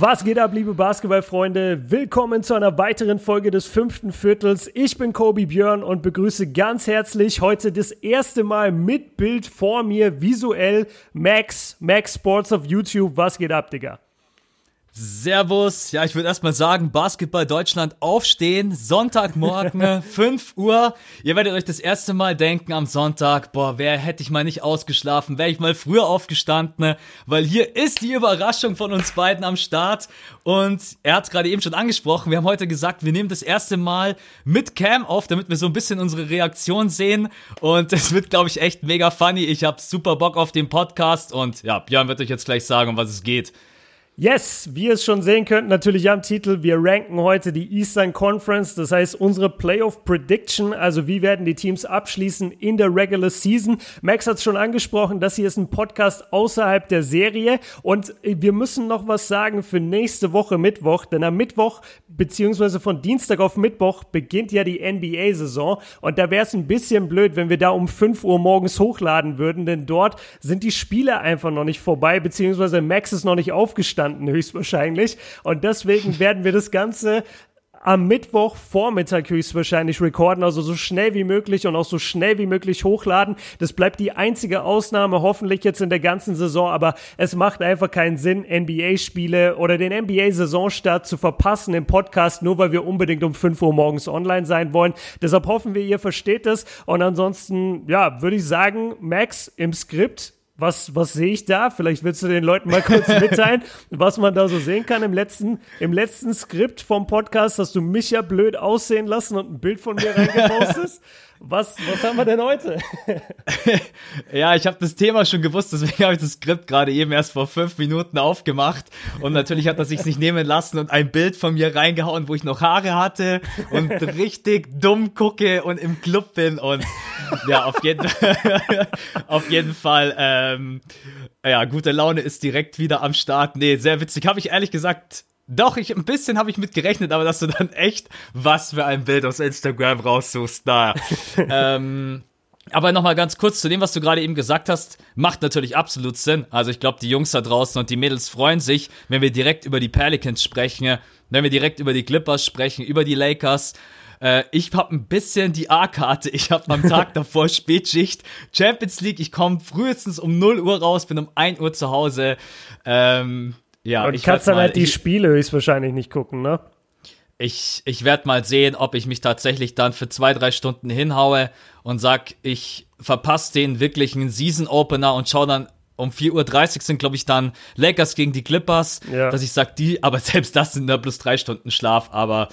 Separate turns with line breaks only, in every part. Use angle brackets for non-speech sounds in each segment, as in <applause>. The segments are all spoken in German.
Was geht ab, liebe Basketballfreunde? Willkommen zu einer weiteren Folge des fünften Viertels. Ich bin Kobi Björn und begrüße ganz herzlich heute das erste Mal mit Bild vor mir visuell Max, Max Sports auf YouTube. Was geht ab, Digga?
Servus. Ja, ich würde erstmal sagen, Basketball Deutschland aufstehen. Sonntagmorgen, <laughs> 5 Uhr. Ihr werdet euch das erste Mal denken am Sonntag, boah, wer hätte ich mal nicht ausgeschlafen, wäre ich mal früher aufgestanden, weil hier ist die Überraschung von uns beiden am Start. Und er hat es gerade eben schon angesprochen, wir haben heute gesagt, wir nehmen das erste Mal mit Cam auf, damit wir so ein bisschen unsere Reaktion sehen. Und <laughs> es wird, glaube ich, echt mega funny. Ich habe super Bock auf den Podcast und ja, Björn wird euch jetzt gleich sagen, um was es geht.
Yes, wie ihr es schon sehen könnt, natürlich am Titel, wir ranken heute die Eastern Conference, das heißt unsere Playoff Prediction, also wie werden die Teams abschließen in der Regular Season. Max hat es schon angesprochen, das hier ist ein Podcast außerhalb der Serie. Und wir müssen noch was sagen für nächste Woche Mittwoch, denn am Mittwoch beziehungsweise von Dienstag auf Mittwoch beginnt ja die NBA-Saison und da wäre es ein bisschen blöd, wenn wir da um 5 Uhr morgens hochladen würden, denn dort sind die Spiele einfach noch nicht vorbei, beziehungsweise Max ist noch nicht aufgestanden standen, höchstwahrscheinlich. Und deswegen <laughs> werden wir das Ganze am Mittwochvormittag höchstwahrscheinlich recorden, also so schnell wie möglich und auch so schnell wie möglich hochladen. Das bleibt die einzige Ausnahme, hoffentlich jetzt in der ganzen Saison, aber es macht einfach keinen Sinn, NBA-Spiele oder den NBA-Saisonstart zu verpassen im Podcast, nur weil wir unbedingt um 5 Uhr morgens online sein wollen. Deshalb hoffen wir, ihr versteht es. Und ansonsten, ja, würde ich sagen, Max im Skript was, was sehe ich da? Vielleicht willst du den Leuten mal kurz <laughs> mitteilen, was man da so sehen kann. Im letzten, im letzten Skript vom Podcast hast du mich ja blöd aussehen lassen und ein Bild von mir reingepostet. Was, was haben wir denn heute? <laughs>
ja, ich habe das Thema schon gewusst, deswegen habe ich das Skript gerade eben erst vor fünf Minuten aufgemacht. Und natürlich hat er sich nicht nehmen lassen und ein Bild von mir reingehauen, wo ich noch Haare hatte und <laughs> richtig dumm gucke und im Club bin. Und ja, auf jeden, <laughs> auf jeden Fall, ähm, ja, gute Laune ist direkt wieder am Start. Nee, sehr witzig. Habe ich ehrlich gesagt doch, ich, ein bisschen habe ich mit gerechnet, aber dass du dann echt was für ein Bild aus Instagram raussuchst, naja. <laughs> ähm, aber nochmal ganz kurz zu dem, was du gerade eben gesagt hast, macht natürlich absolut Sinn. Also ich glaube, die Jungs da draußen und die Mädels freuen sich, wenn wir direkt über die Pelicans sprechen, wenn wir direkt über die Clippers sprechen, über die Lakers. Äh, ich habe ein bisschen die A-Karte. Ich habe am Tag <laughs> davor Spätschicht, Champions League. Ich komme frühestens um 0 Uhr raus, bin um 1 Uhr zu Hause. Ähm,
ja, und ich kannst dann halt die ich, Spiele höchstwahrscheinlich nicht gucken, ne?
Ich, ich werde mal sehen, ob ich mich tatsächlich dann für zwei, drei Stunden hinhaue und sag, ich verpasse den wirklichen Season Opener und schau dann um 4.30 Uhr sind, glaube ich, dann Lakers gegen die Clippers, ja. dass ich sag, die, aber <laughs> selbst das sind nur plus drei Stunden Schlaf, aber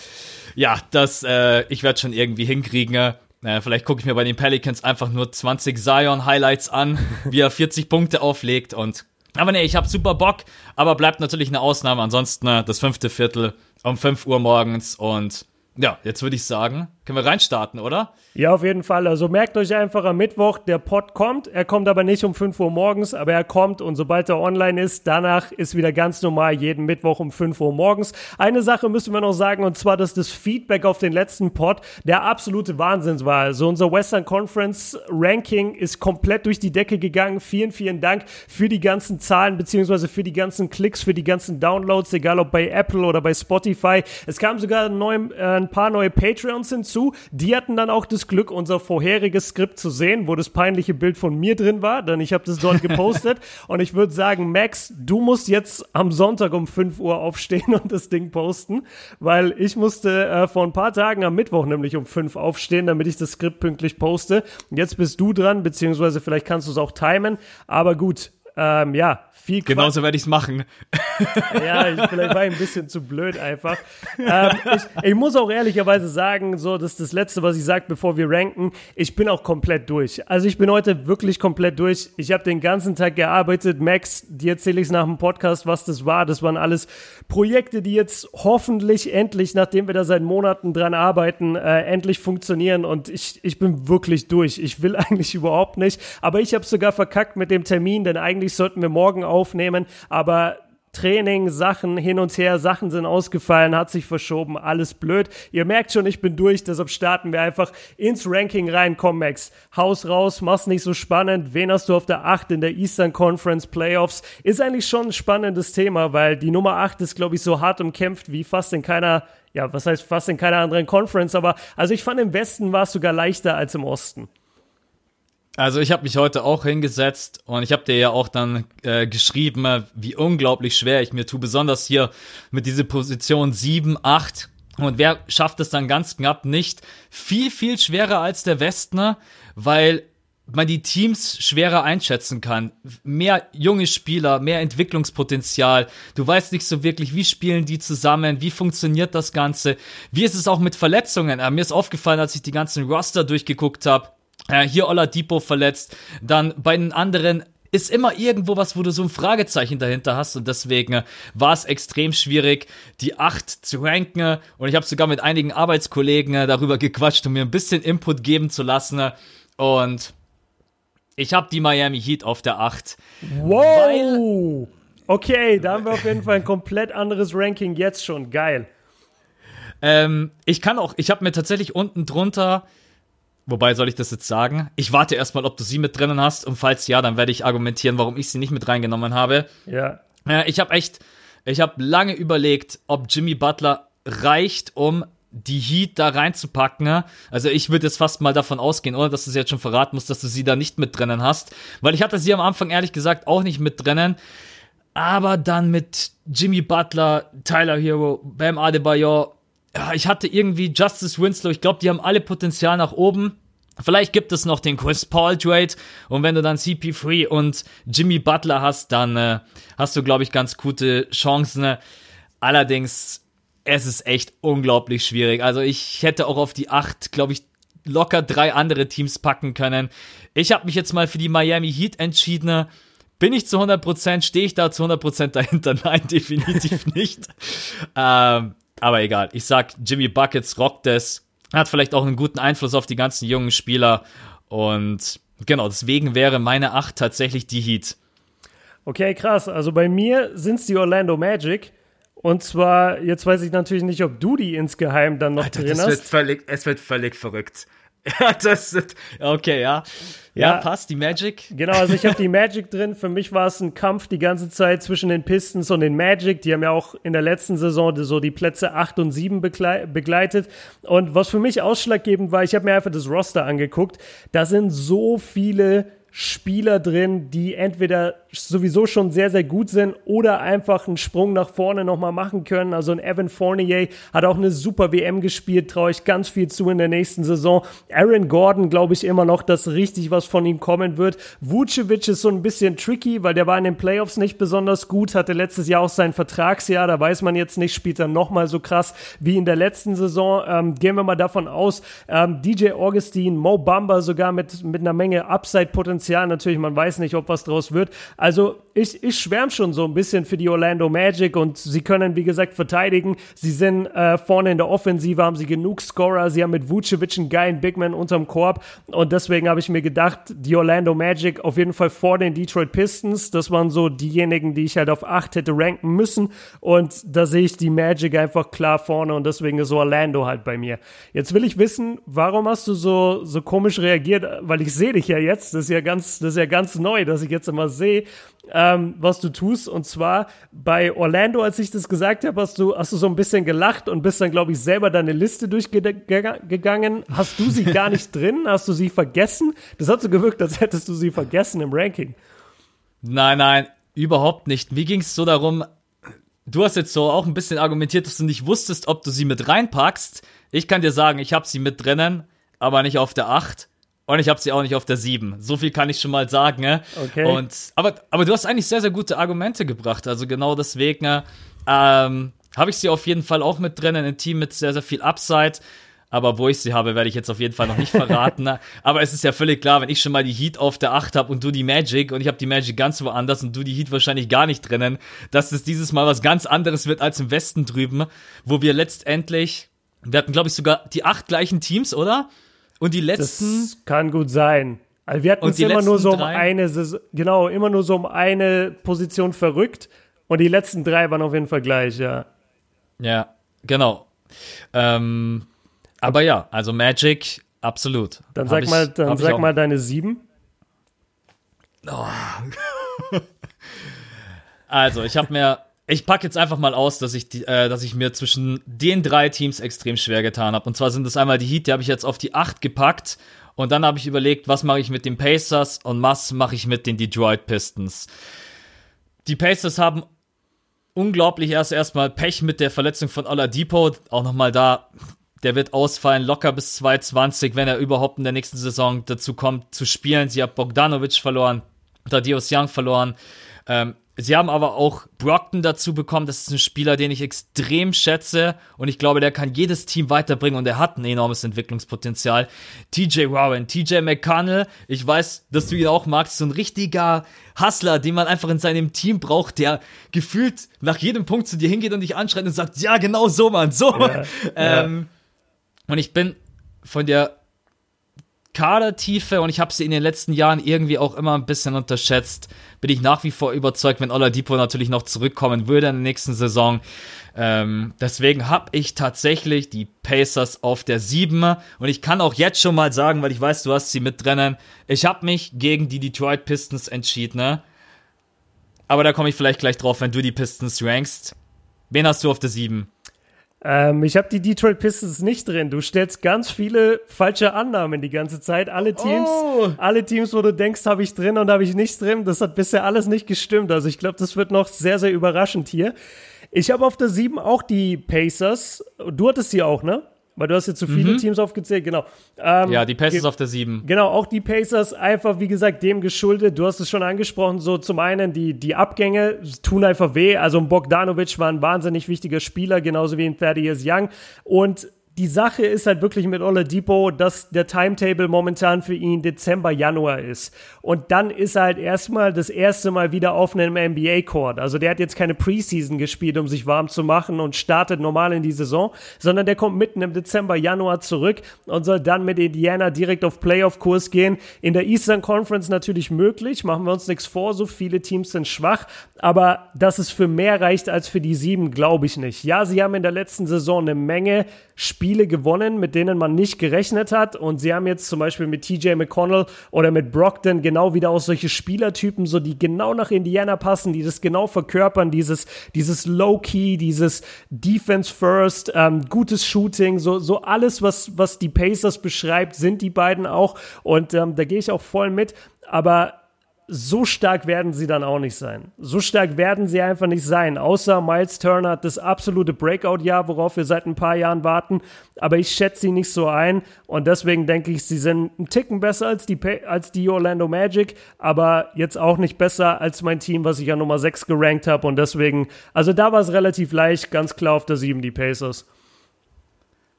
ja, das, äh, ich werde schon irgendwie hinkriegen. Äh, vielleicht gucke ich mir bei den Pelicans einfach nur 20 Zion-Highlights an, <laughs> wie er 40 Punkte auflegt und aber nee, ich habe super Bock, aber bleibt natürlich eine Ausnahme. Ansonsten äh, das fünfte Viertel um 5 Uhr morgens und ja, jetzt würde ich sagen, können wir reinstarten, oder?
Ja, auf jeden Fall. Also merkt euch einfach am Mittwoch, der Pod kommt. Er kommt aber nicht um 5 Uhr morgens, aber er kommt und sobald er online ist, danach ist wieder ganz normal jeden Mittwoch um 5 Uhr morgens. Eine Sache müssen wir noch sagen und zwar, dass das Feedback auf den letzten Pod der absolute Wahnsinn war. Also unser Western Conference Ranking ist komplett durch die Decke gegangen. Vielen, vielen Dank für die ganzen Zahlen beziehungsweise für die ganzen Klicks, für die ganzen Downloads, egal ob bei Apple oder bei Spotify. Es kamen sogar neu, äh, ein paar neue Patreons hinzu. Die hatten dann auch das Glück, unser vorheriges Skript zu sehen, wo das peinliche Bild von mir drin war, denn ich habe das dort <laughs> gepostet. und ich würde sagen, Max, du musst jetzt am Sonntag um 5 Uhr aufstehen und das Ding posten, weil ich musste äh, vor ein paar Tagen am Mittwoch nämlich um 5 aufstehen, damit ich das Skript pünktlich poste. Jetzt bist du dran, beziehungsweise vielleicht kannst du es auch timen. Aber gut, ähm, ja, viel
Quatsch. Genauso werde ich es machen.
Ja, ich, vielleicht war ich ein bisschen zu blöd einfach. Ähm, ich, ich, muss auch ehrlicherweise sagen, so, das ist das Letzte, was ich sage, bevor wir ranken. Ich bin auch komplett durch. Also ich bin heute wirklich komplett durch. Ich habe den ganzen Tag gearbeitet. Max, dir erzähle ich es nach dem Podcast, was das war. Das waren alles Projekte, die jetzt hoffentlich endlich, nachdem wir da seit Monaten dran arbeiten, äh, endlich funktionieren. Und ich, ich bin wirklich durch. Ich will <laughs> eigentlich überhaupt nicht. Aber ich habe sogar verkackt mit dem Termin, denn eigentlich sollten wir morgen aufnehmen, aber Training, Sachen hin und her, Sachen sind ausgefallen, hat sich verschoben, alles blöd. Ihr merkt schon, ich bin durch, deshalb starten wir einfach ins Ranking rein. Komm, Max, Haus raus, mach's nicht so spannend. Wen hast du auf der 8 in der Eastern Conference Playoffs? Ist eigentlich schon ein spannendes Thema, weil die Nummer 8 ist, glaube ich, so hart umkämpft wie fast in keiner ja, was heißt fast in keiner anderen Conference, aber also ich fand im Westen war es sogar leichter als im Osten.
Also ich habe mich heute auch hingesetzt und ich habe dir ja auch dann äh, geschrieben, wie unglaublich schwer ich mir tue, besonders hier mit dieser Position 7, 8. Und wer schafft es dann ganz knapp nicht? Viel, viel schwerer als der Westner, weil man die Teams schwerer einschätzen kann. Mehr junge Spieler, mehr Entwicklungspotenzial. Du weißt nicht so wirklich, wie spielen die zusammen, wie funktioniert das Ganze, wie ist es auch mit Verletzungen. Äh, mir ist aufgefallen, als ich die ganzen Roster durchgeguckt habe, äh, hier Oladipo verletzt, dann bei den anderen ist immer irgendwo was, wo du so ein Fragezeichen dahinter hast und deswegen war es extrem schwierig, die 8 zu ranken und ich habe sogar mit einigen Arbeitskollegen äh, darüber gequatscht, um mir ein bisschen Input geben zu lassen und ich habe die Miami Heat auf der 8.
Wow! Okay, da haben wir auf jeden Fall ein komplett anderes Ranking jetzt schon. Geil.
Ähm, ich kann auch, ich habe mir tatsächlich unten drunter Wobei soll ich das jetzt sagen? Ich warte erstmal, ob du sie mit drinnen hast und falls ja, dann werde ich argumentieren, warum ich sie nicht mit reingenommen habe.
Ja.
Äh, ich habe echt, ich habe lange überlegt, ob Jimmy Butler reicht, um die Heat da reinzupacken. Also ich würde jetzt fast mal davon ausgehen, oder dass du sie jetzt schon verraten musst, dass du sie da nicht mit drinnen hast, weil ich hatte sie am Anfang ehrlich gesagt auch nicht mit drinnen. Aber dann mit Jimmy Butler, Tyler Hero, Bam Adebayor, ja, ich hatte irgendwie Justice Winslow, ich glaube, die haben alle Potenzial nach oben. Vielleicht gibt es noch den Chris Paul Trade und wenn du dann CP3 und Jimmy Butler hast, dann äh, hast du, glaube ich, ganz gute Chancen. Allerdings, es ist echt unglaublich schwierig. Also ich hätte auch auf die 8, glaube ich, locker drei andere Teams packen können. Ich habe mich jetzt mal für die Miami Heat entschieden. Bin ich zu 100%, stehe ich da zu 100% <laughs> dahinter? Nein, definitiv nicht. ähm, aber egal. Ich sag, Jimmy Buckets rockt es. Hat vielleicht auch einen guten Einfluss auf die ganzen jungen Spieler. Und genau, deswegen wäre meine 8 tatsächlich die Heat.
Okay, krass. Also bei mir sind es die Orlando Magic. Und zwar, jetzt weiß ich natürlich nicht, ob du die insgeheim dann noch Alter, drin hast.
Wird völlig, es wird völlig verrückt. <laughs> Ja, das ist, okay, ja. Ja, ja, passt, die Magic.
Genau, also ich habe die <laughs> Magic drin. Für mich war es ein Kampf die ganze Zeit zwischen den Pistons und den Magic. Die haben ja auch in der letzten Saison so die Plätze 8 und 7 begleitet. Und was für mich ausschlaggebend war, ich habe mir einfach das Roster angeguckt. Da sind so viele Spieler drin, die entweder sowieso schon sehr, sehr gut sind oder einfach einen Sprung nach vorne nochmal machen können. Also ein Evan Fournier hat auch eine super WM gespielt, traue ich ganz viel zu in der nächsten Saison. Aaron Gordon glaube ich immer noch, dass richtig was von ihm kommen wird. Vucevic ist so ein bisschen tricky, weil der war in den Playoffs nicht besonders gut, hatte letztes Jahr auch sein Vertragsjahr, da weiß man jetzt nicht, spielt er nochmal so krass wie in der letzten Saison. Ähm, gehen wir mal davon aus, ähm, DJ Augustin, Mo Bamba sogar mit, mit einer Menge Upside-Potenzial Potenzial. Natürlich, man weiß nicht, ob was draus wird. Also ich, ich schwärme schon so ein bisschen für die Orlando Magic und sie können, wie gesagt, verteidigen. Sie sind äh, vorne in der Offensive, haben sie genug Scorer, sie haben mit Vucevic einen geilen Bigman unterm Korb. Und deswegen habe ich mir gedacht, die Orlando Magic auf jeden Fall vor den Detroit Pistons, das waren so diejenigen, die ich halt auf 8 hätte ranken müssen. Und da sehe ich die Magic einfach klar vorne und deswegen ist Orlando halt bei mir. Jetzt will ich wissen, warum hast du so, so komisch reagiert, weil ich sehe dich ja jetzt, das ist ja ganz, das ist ja ganz neu, dass ich jetzt immer sehe, ähm, was du tust. Und zwar bei Orlando, als ich das gesagt habe, hast du, hast du so ein bisschen gelacht und bist dann, glaube ich, selber deine Liste durchgegangen. Hast du sie gar nicht <laughs> drin? Hast du sie vergessen? Das hat so gewirkt, als hättest du sie vergessen im Ranking.
Nein, nein, überhaupt nicht. Mir ging es so darum, du hast jetzt so auch ein bisschen argumentiert, dass du nicht wusstest, ob du sie mit reinpackst. Ich kann dir sagen, ich habe sie mit drinnen, aber nicht auf der 8. Und ich habe sie auch nicht auf der 7. So viel kann ich schon mal sagen. Ne? Okay. Und, aber, aber du hast eigentlich sehr, sehr gute Argumente gebracht. Also genau deswegen ähm, habe ich sie auf jeden Fall auch mit drin in einem Team mit sehr, sehr viel Upside. Aber wo ich sie habe, werde ich jetzt auf jeden Fall noch nicht <laughs> verraten. Ne? aber es ist ja völlig klar, wenn ich schon mal die Heat auf der 8 habe und du die Magic und ich habe die Magic ganz woanders und du die Heat wahrscheinlich gar nicht drinnen, dass es dieses Mal was ganz anderes wird als im Westen drüben, wo wir letztendlich, wir hatten glaube ich sogar die acht gleichen Teams, oder? Und die letzten.
Das kann gut sein. Also wir hatten es immer nur so um drei? eine, genau, immer nur so um eine Position verrückt. Und die letzten drei waren auf jeden Fall gleich, ja.
Ja, genau. Ähm, aber ja, also Magic, absolut.
Dann sag ich, mal, dann sag mal deine sieben.
Oh. <laughs> also, ich habe mir ich packe jetzt einfach mal aus, dass ich, die, äh, dass ich mir zwischen den drei Teams extrem schwer getan habe. Und zwar sind es einmal die Heat, die habe ich jetzt auf die 8 gepackt. Und dann habe ich überlegt, was mache ich mit den Pacers und was mache ich mit den Detroit Pistons. Die Pacers haben unglaublich erst erstmal Pech mit der Verletzung von Oladipo. Auch nochmal da, der wird ausfallen, locker bis 220, wenn er überhaupt in der nächsten Saison dazu kommt zu spielen. Sie hat Bogdanovic verloren, Thaddeus Young verloren. Ähm, Sie haben aber auch Brockton dazu bekommen. Das ist ein Spieler, den ich extrem schätze und ich glaube, der kann jedes Team weiterbringen und er hat ein enormes Entwicklungspotenzial. TJ Warren, TJ McConnell, ich weiß, dass du ihn auch magst, so ein richtiger Hustler, den man einfach in seinem Team braucht, der gefühlt nach jedem Punkt zu dir hingeht und dich anschreit und sagt, ja, genau so, Mann, so. Ja, <laughs> ähm, ja. Und ich bin von der Kadertiefe und ich habe sie in den letzten Jahren irgendwie auch immer ein bisschen unterschätzt. Bin ich nach wie vor überzeugt, wenn Oladipo natürlich noch zurückkommen würde in der nächsten Saison. Ähm, deswegen habe ich tatsächlich die Pacers auf der 7 und ich kann auch jetzt schon mal sagen, weil ich weiß, du hast sie mit drinnen, ich habe mich gegen die Detroit Pistons entschieden. Ne? Aber da komme ich vielleicht gleich drauf, wenn du die Pistons rankst. Wen hast du auf der 7?
Ähm, ich habe die Detroit Pistons nicht drin. Du stellst ganz viele falsche Annahmen die ganze Zeit. Alle Teams, oh. alle Teams, wo du denkst, habe ich drin und habe ich nicht drin. Das hat bisher alles nicht gestimmt. Also ich glaube, das wird noch sehr, sehr überraschend hier. Ich habe auf der 7 auch die Pacers. Du hattest sie auch, ne? Weil du hast jetzt zu viele mhm. Teams aufgezählt, genau.
Ähm, ja, die Pacers auf der 7.
Genau, auch die Pacers einfach, wie gesagt, dem geschuldet. Du hast es schon angesprochen, so zum einen die, die Abgänge tun einfach weh. Also ein Bogdanovic war ein wahnsinnig wichtiger Spieler, genauso wie ein Thaddeus Young. Und die Sache ist halt wirklich mit Oladipo, dass der Timetable momentan für ihn Dezember, Januar ist. Und dann ist er halt erstmal das erste Mal wieder auf einem NBA-Court. Also der hat jetzt keine Preseason gespielt, um sich warm zu machen und startet normal in die Saison, sondern der kommt mitten im Dezember, Januar zurück und soll dann mit Indiana direkt auf Playoff-Kurs gehen. In der Eastern Conference natürlich möglich, machen wir uns nichts vor, so viele Teams sind schwach, aber dass es für mehr reicht als für die sieben, glaube ich nicht. Ja, sie haben in der letzten Saison eine Menge Spiele gewonnen, mit denen man nicht gerechnet hat. Und sie haben jetzt zum Beispiel mit TJ McConnell oder mit Brockton genau wieder auch solche Spielertypen, so die genau nach Indiana passen, die das genau verkörpern, dieses, dieses Low-Key, dieses Defense First, ähm, gutes Shooting, so, so alles, was, was die Pacers beschreibt, sind die beiden auch. Und ähm, da gehe ich auch voll mit. Aber so stark werden sie dann auch nicht sein. So stark werden sie einfach nicht sein. Außer Miles Turner hat das absolute Breakout-Jahr, worauf wir seit ein paar Jahren warten. Aber ich schätze sie nicht so ein. Und deswegen denke ich, sie sind einen Ticken besser als die, als die Orlando Magic. Aber jetzt auch nicht besser als mein Team, was ich ja Nummer 6 gerankt habe. Und deswegen, also da war es relativ leicht. Ganz klar auf der 7 die Pacers.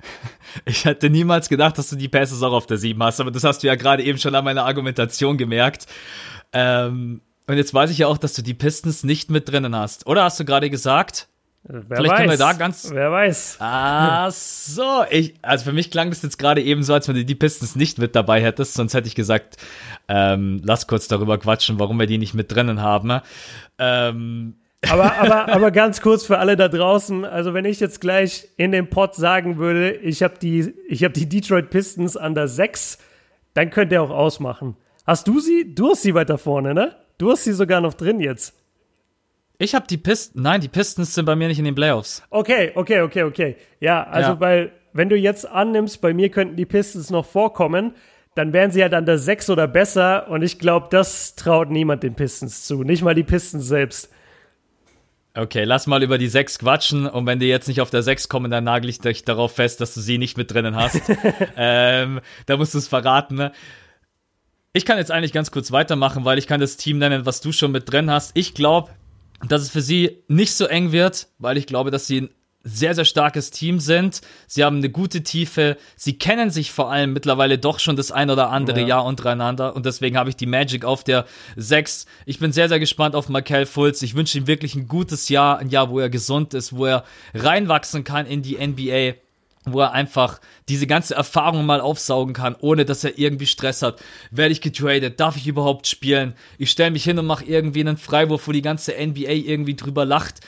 <laughs>
Ich hätte niemals gedacht, dass du die Pacers auch auf der 7 hast, aber das hast du ja gerade eben schon an meiner Argumentation gemerkt. Ähm, und jetzt weiß ich ja auch, dass du die Pistons nicht mit drinnen hast. Oder hast du gerade gesagt?
Wer Vielleicht weiß. können wir da ganz.
Wer weiß. Ah, so. Ich, also für mich klang das jetzt gerade eben so, als wenn du die Pistons nicht mit dabei hättest. Sonst hätte ich gesagt, ähm, lass kurz darüber quatschen, warum wir die nicht mit drinnen haben. Ähm.
Aber, <laughs> aber, aber ganz kurz für alle da draußen. Also wenn ich jetzt gleich in dem Pod sagen würde, ich habe die, ich habe die Detroit Pistons an der 6, dann könnt ihr auch ausmachen. Hast du sie? Du hast sie weiter vorne, ne? Du hast sie sogar noch drin jetzt.
Ich habe die Pistons. Nein, die Pistons sind bei mir nicht in den Playoffs.
Okay, okay, okay, okay. Ja, also ja. weil, wenn du jetzt annimmst, bei mir könnten die Pistons noch vorkommen, dann wären sie halt an der 6 oder besser und ich glaube, das traut niemand den Pistons zu. Nicht mal die Pistons selbst.
Okay, lass mal über die 6 quatschen und wenn die jetzt nicht auf der 6 kommen, dann nagel ich dich darauf fest, dass du sie nicht mit drinnen hast. <laughs> ähm, da musst du es verraten, ne? Ich kann jetzt eigentlich ganz kurz weitermachen, weil ich kann das Team nennen, was du schon mit drin hast. Ich glaube, dass es für sie nicht so eng wird, weil ich glaube, dass sie ein sehr, sehr starkes Team sind. Sie haben eine gute Tiefe. Sie kennen sich vor allem mittlerweile doch schon das ein oder andere ja. Jahr untereinander. Und deswegen habe ich die Magic auf der 6. Ich bin sehr, sehr gespannt auf Michael Fultz. Ich wünsche ihm wirklich ein gutes Jahr. Ein Jahr, wo er gesund ist, wo er reinwachsen kann in die NBA. Wo er einfach diese ganze Erfahrung mal aufsaugen kann, ohne dass er irgendwie Stress hat. Werde ich getradet? Darf ich überhaupt spielen? Ich stelle mich hin und mache irgendwie einen Freiwurf, wo die ganze NBA irgendwie drüber lacht.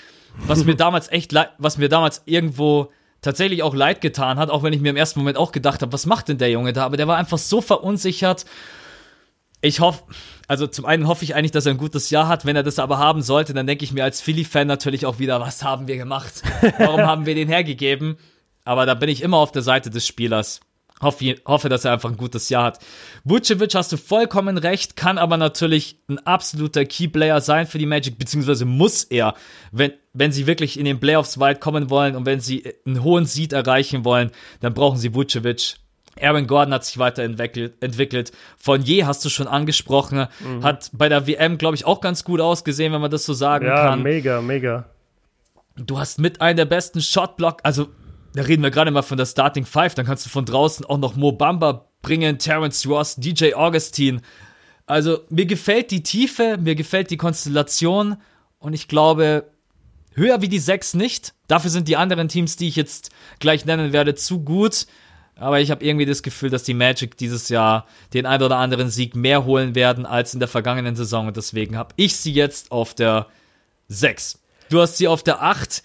Was mir <laughs> damals echt, was mir damals irgendwo tatsächlich auch leid getan hat, auch wenn ich mir im ersten Moment auch gedacht habe, was macht denn der Junge da? Aber der war einfach so verunsichert. Ich hoffe, also zum einen hoffe ich eigentlich, dass er ein gutes Jahr hat. Wenn er das aber haben sollte, dann denke ich mir als Philly-Fan natürlich auch wieder, was haben wir gemacht? <laughs> Warum haben wir den hergegeben? Aber da bin ich immer auf der Seite des Spielers. Hoffe, hoffe, dass er einfach ein gutes Jahr hat. Vucevic hast du vollkommen recht, kann aber natürlich ein absoluter Keyplayer sein für die Magic, beziehungsweise muss er, wenn, wenn sie wirklich in den Playoffs weit kommen wollen und wenn sie einen hohen Seed erreichen wollen, dann brauchen sie Vucevic. Aaron Gordon hat sich weiterentwickelt. Entwickelt. Von je hast du schon angesprochen. Mhm. Hat bei der WM, glaube ich, auch ganz gut ausgesehen, wenn man das so sagen ja, kann.
Ja, mega, mega.
Du hast mit einem der besten Shotblock, also da reden wir gerade mal von der Starting Five, dann kannst du von draußen auch noch Mo Bamba bringen, Terence Ross, DJ Augustine. Also mir gefällt die Tiefe, mir gefällt die Konstellation und ich glaube, höher wie die sechs nicht. Dafür sind die anderen Teams, die ich jetzt gleich nennen werde, zu gut. Aber ich habe irgendwie das Gefühl, dass die Magic dieses Jahr den ein oder anderen Sieg mehr holen werden als in der vergangenen Saison. Und deswegen habe ich sie jetzt auf der 6. Du hast sie auf der 8.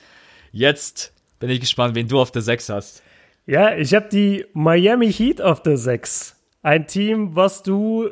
Jetzt bin ich gespannt, wen du auf der 6 hast.
Ja, ich habe die Miami Heat auf der 6. Ein Team, was du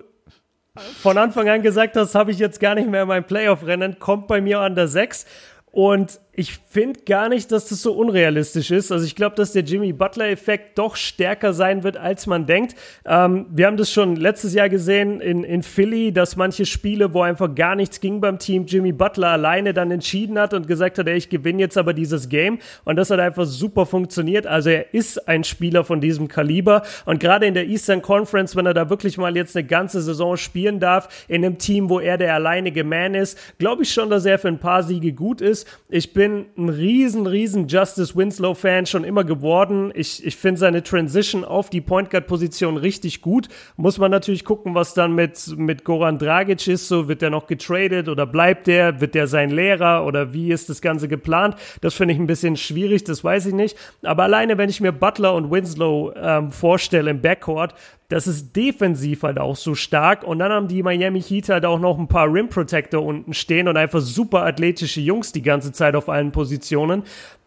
von Anfang an gesagt hast, habe ich jetzt gar nicht mehr in meinem Playoff-Rennen, kommt bei mir an der 6. Und ich finde gar nicht, dass das so unrealistisch ist. Also ich glaube, dass der Jimmy Butler-Effekt doch stärker sein wird, als man denkt. Ähm, wir haben das schon letztes Jahr gesehen in, in Philly, dass manche Spiele, wo einfach gar nichts ging beim Team, Jimmy Butler alleine dann entschieden hat und gesagt hat, ey, ich gewinne jetzt aber dieses Game. Und das hat einfach super funktioniert. Also er ist ein Spieler von diesem Kaliber. Und gerade in der Eastern Conference, wenn er da wirklich mal jetzt eine ganze Saison spielen darf, in einem Team, wo er der alleinige Man ist, glaube ich schon, dass er für ein paar Siege gut ist. Ich bin bin ein riesen, riesen Justice Winslow-Fan schon immer geworden. Ich, ich finde seine Transition auf die Point Guard-Position richtig gut. Muss man natürlich gucken, was dann mit, mit Goran Dragic ist. So, wird der noch getradet oder bleibt der? Wird der sein Lehrer oder wie ist das Ganze geplant? Das finde ich ein bisschen schwierig, das weiß ich nicht. Aber alleine, wenn ich mir Butler und Winslow ähm, vorstelle im Backcourt, das ist defensiv halt auch so stark. Und dann haben die Miami Heat halt auch noch ein paar Rim Protector unten stehen und einfach super athletische Jungs die ganze Zeit auf allen Positionen.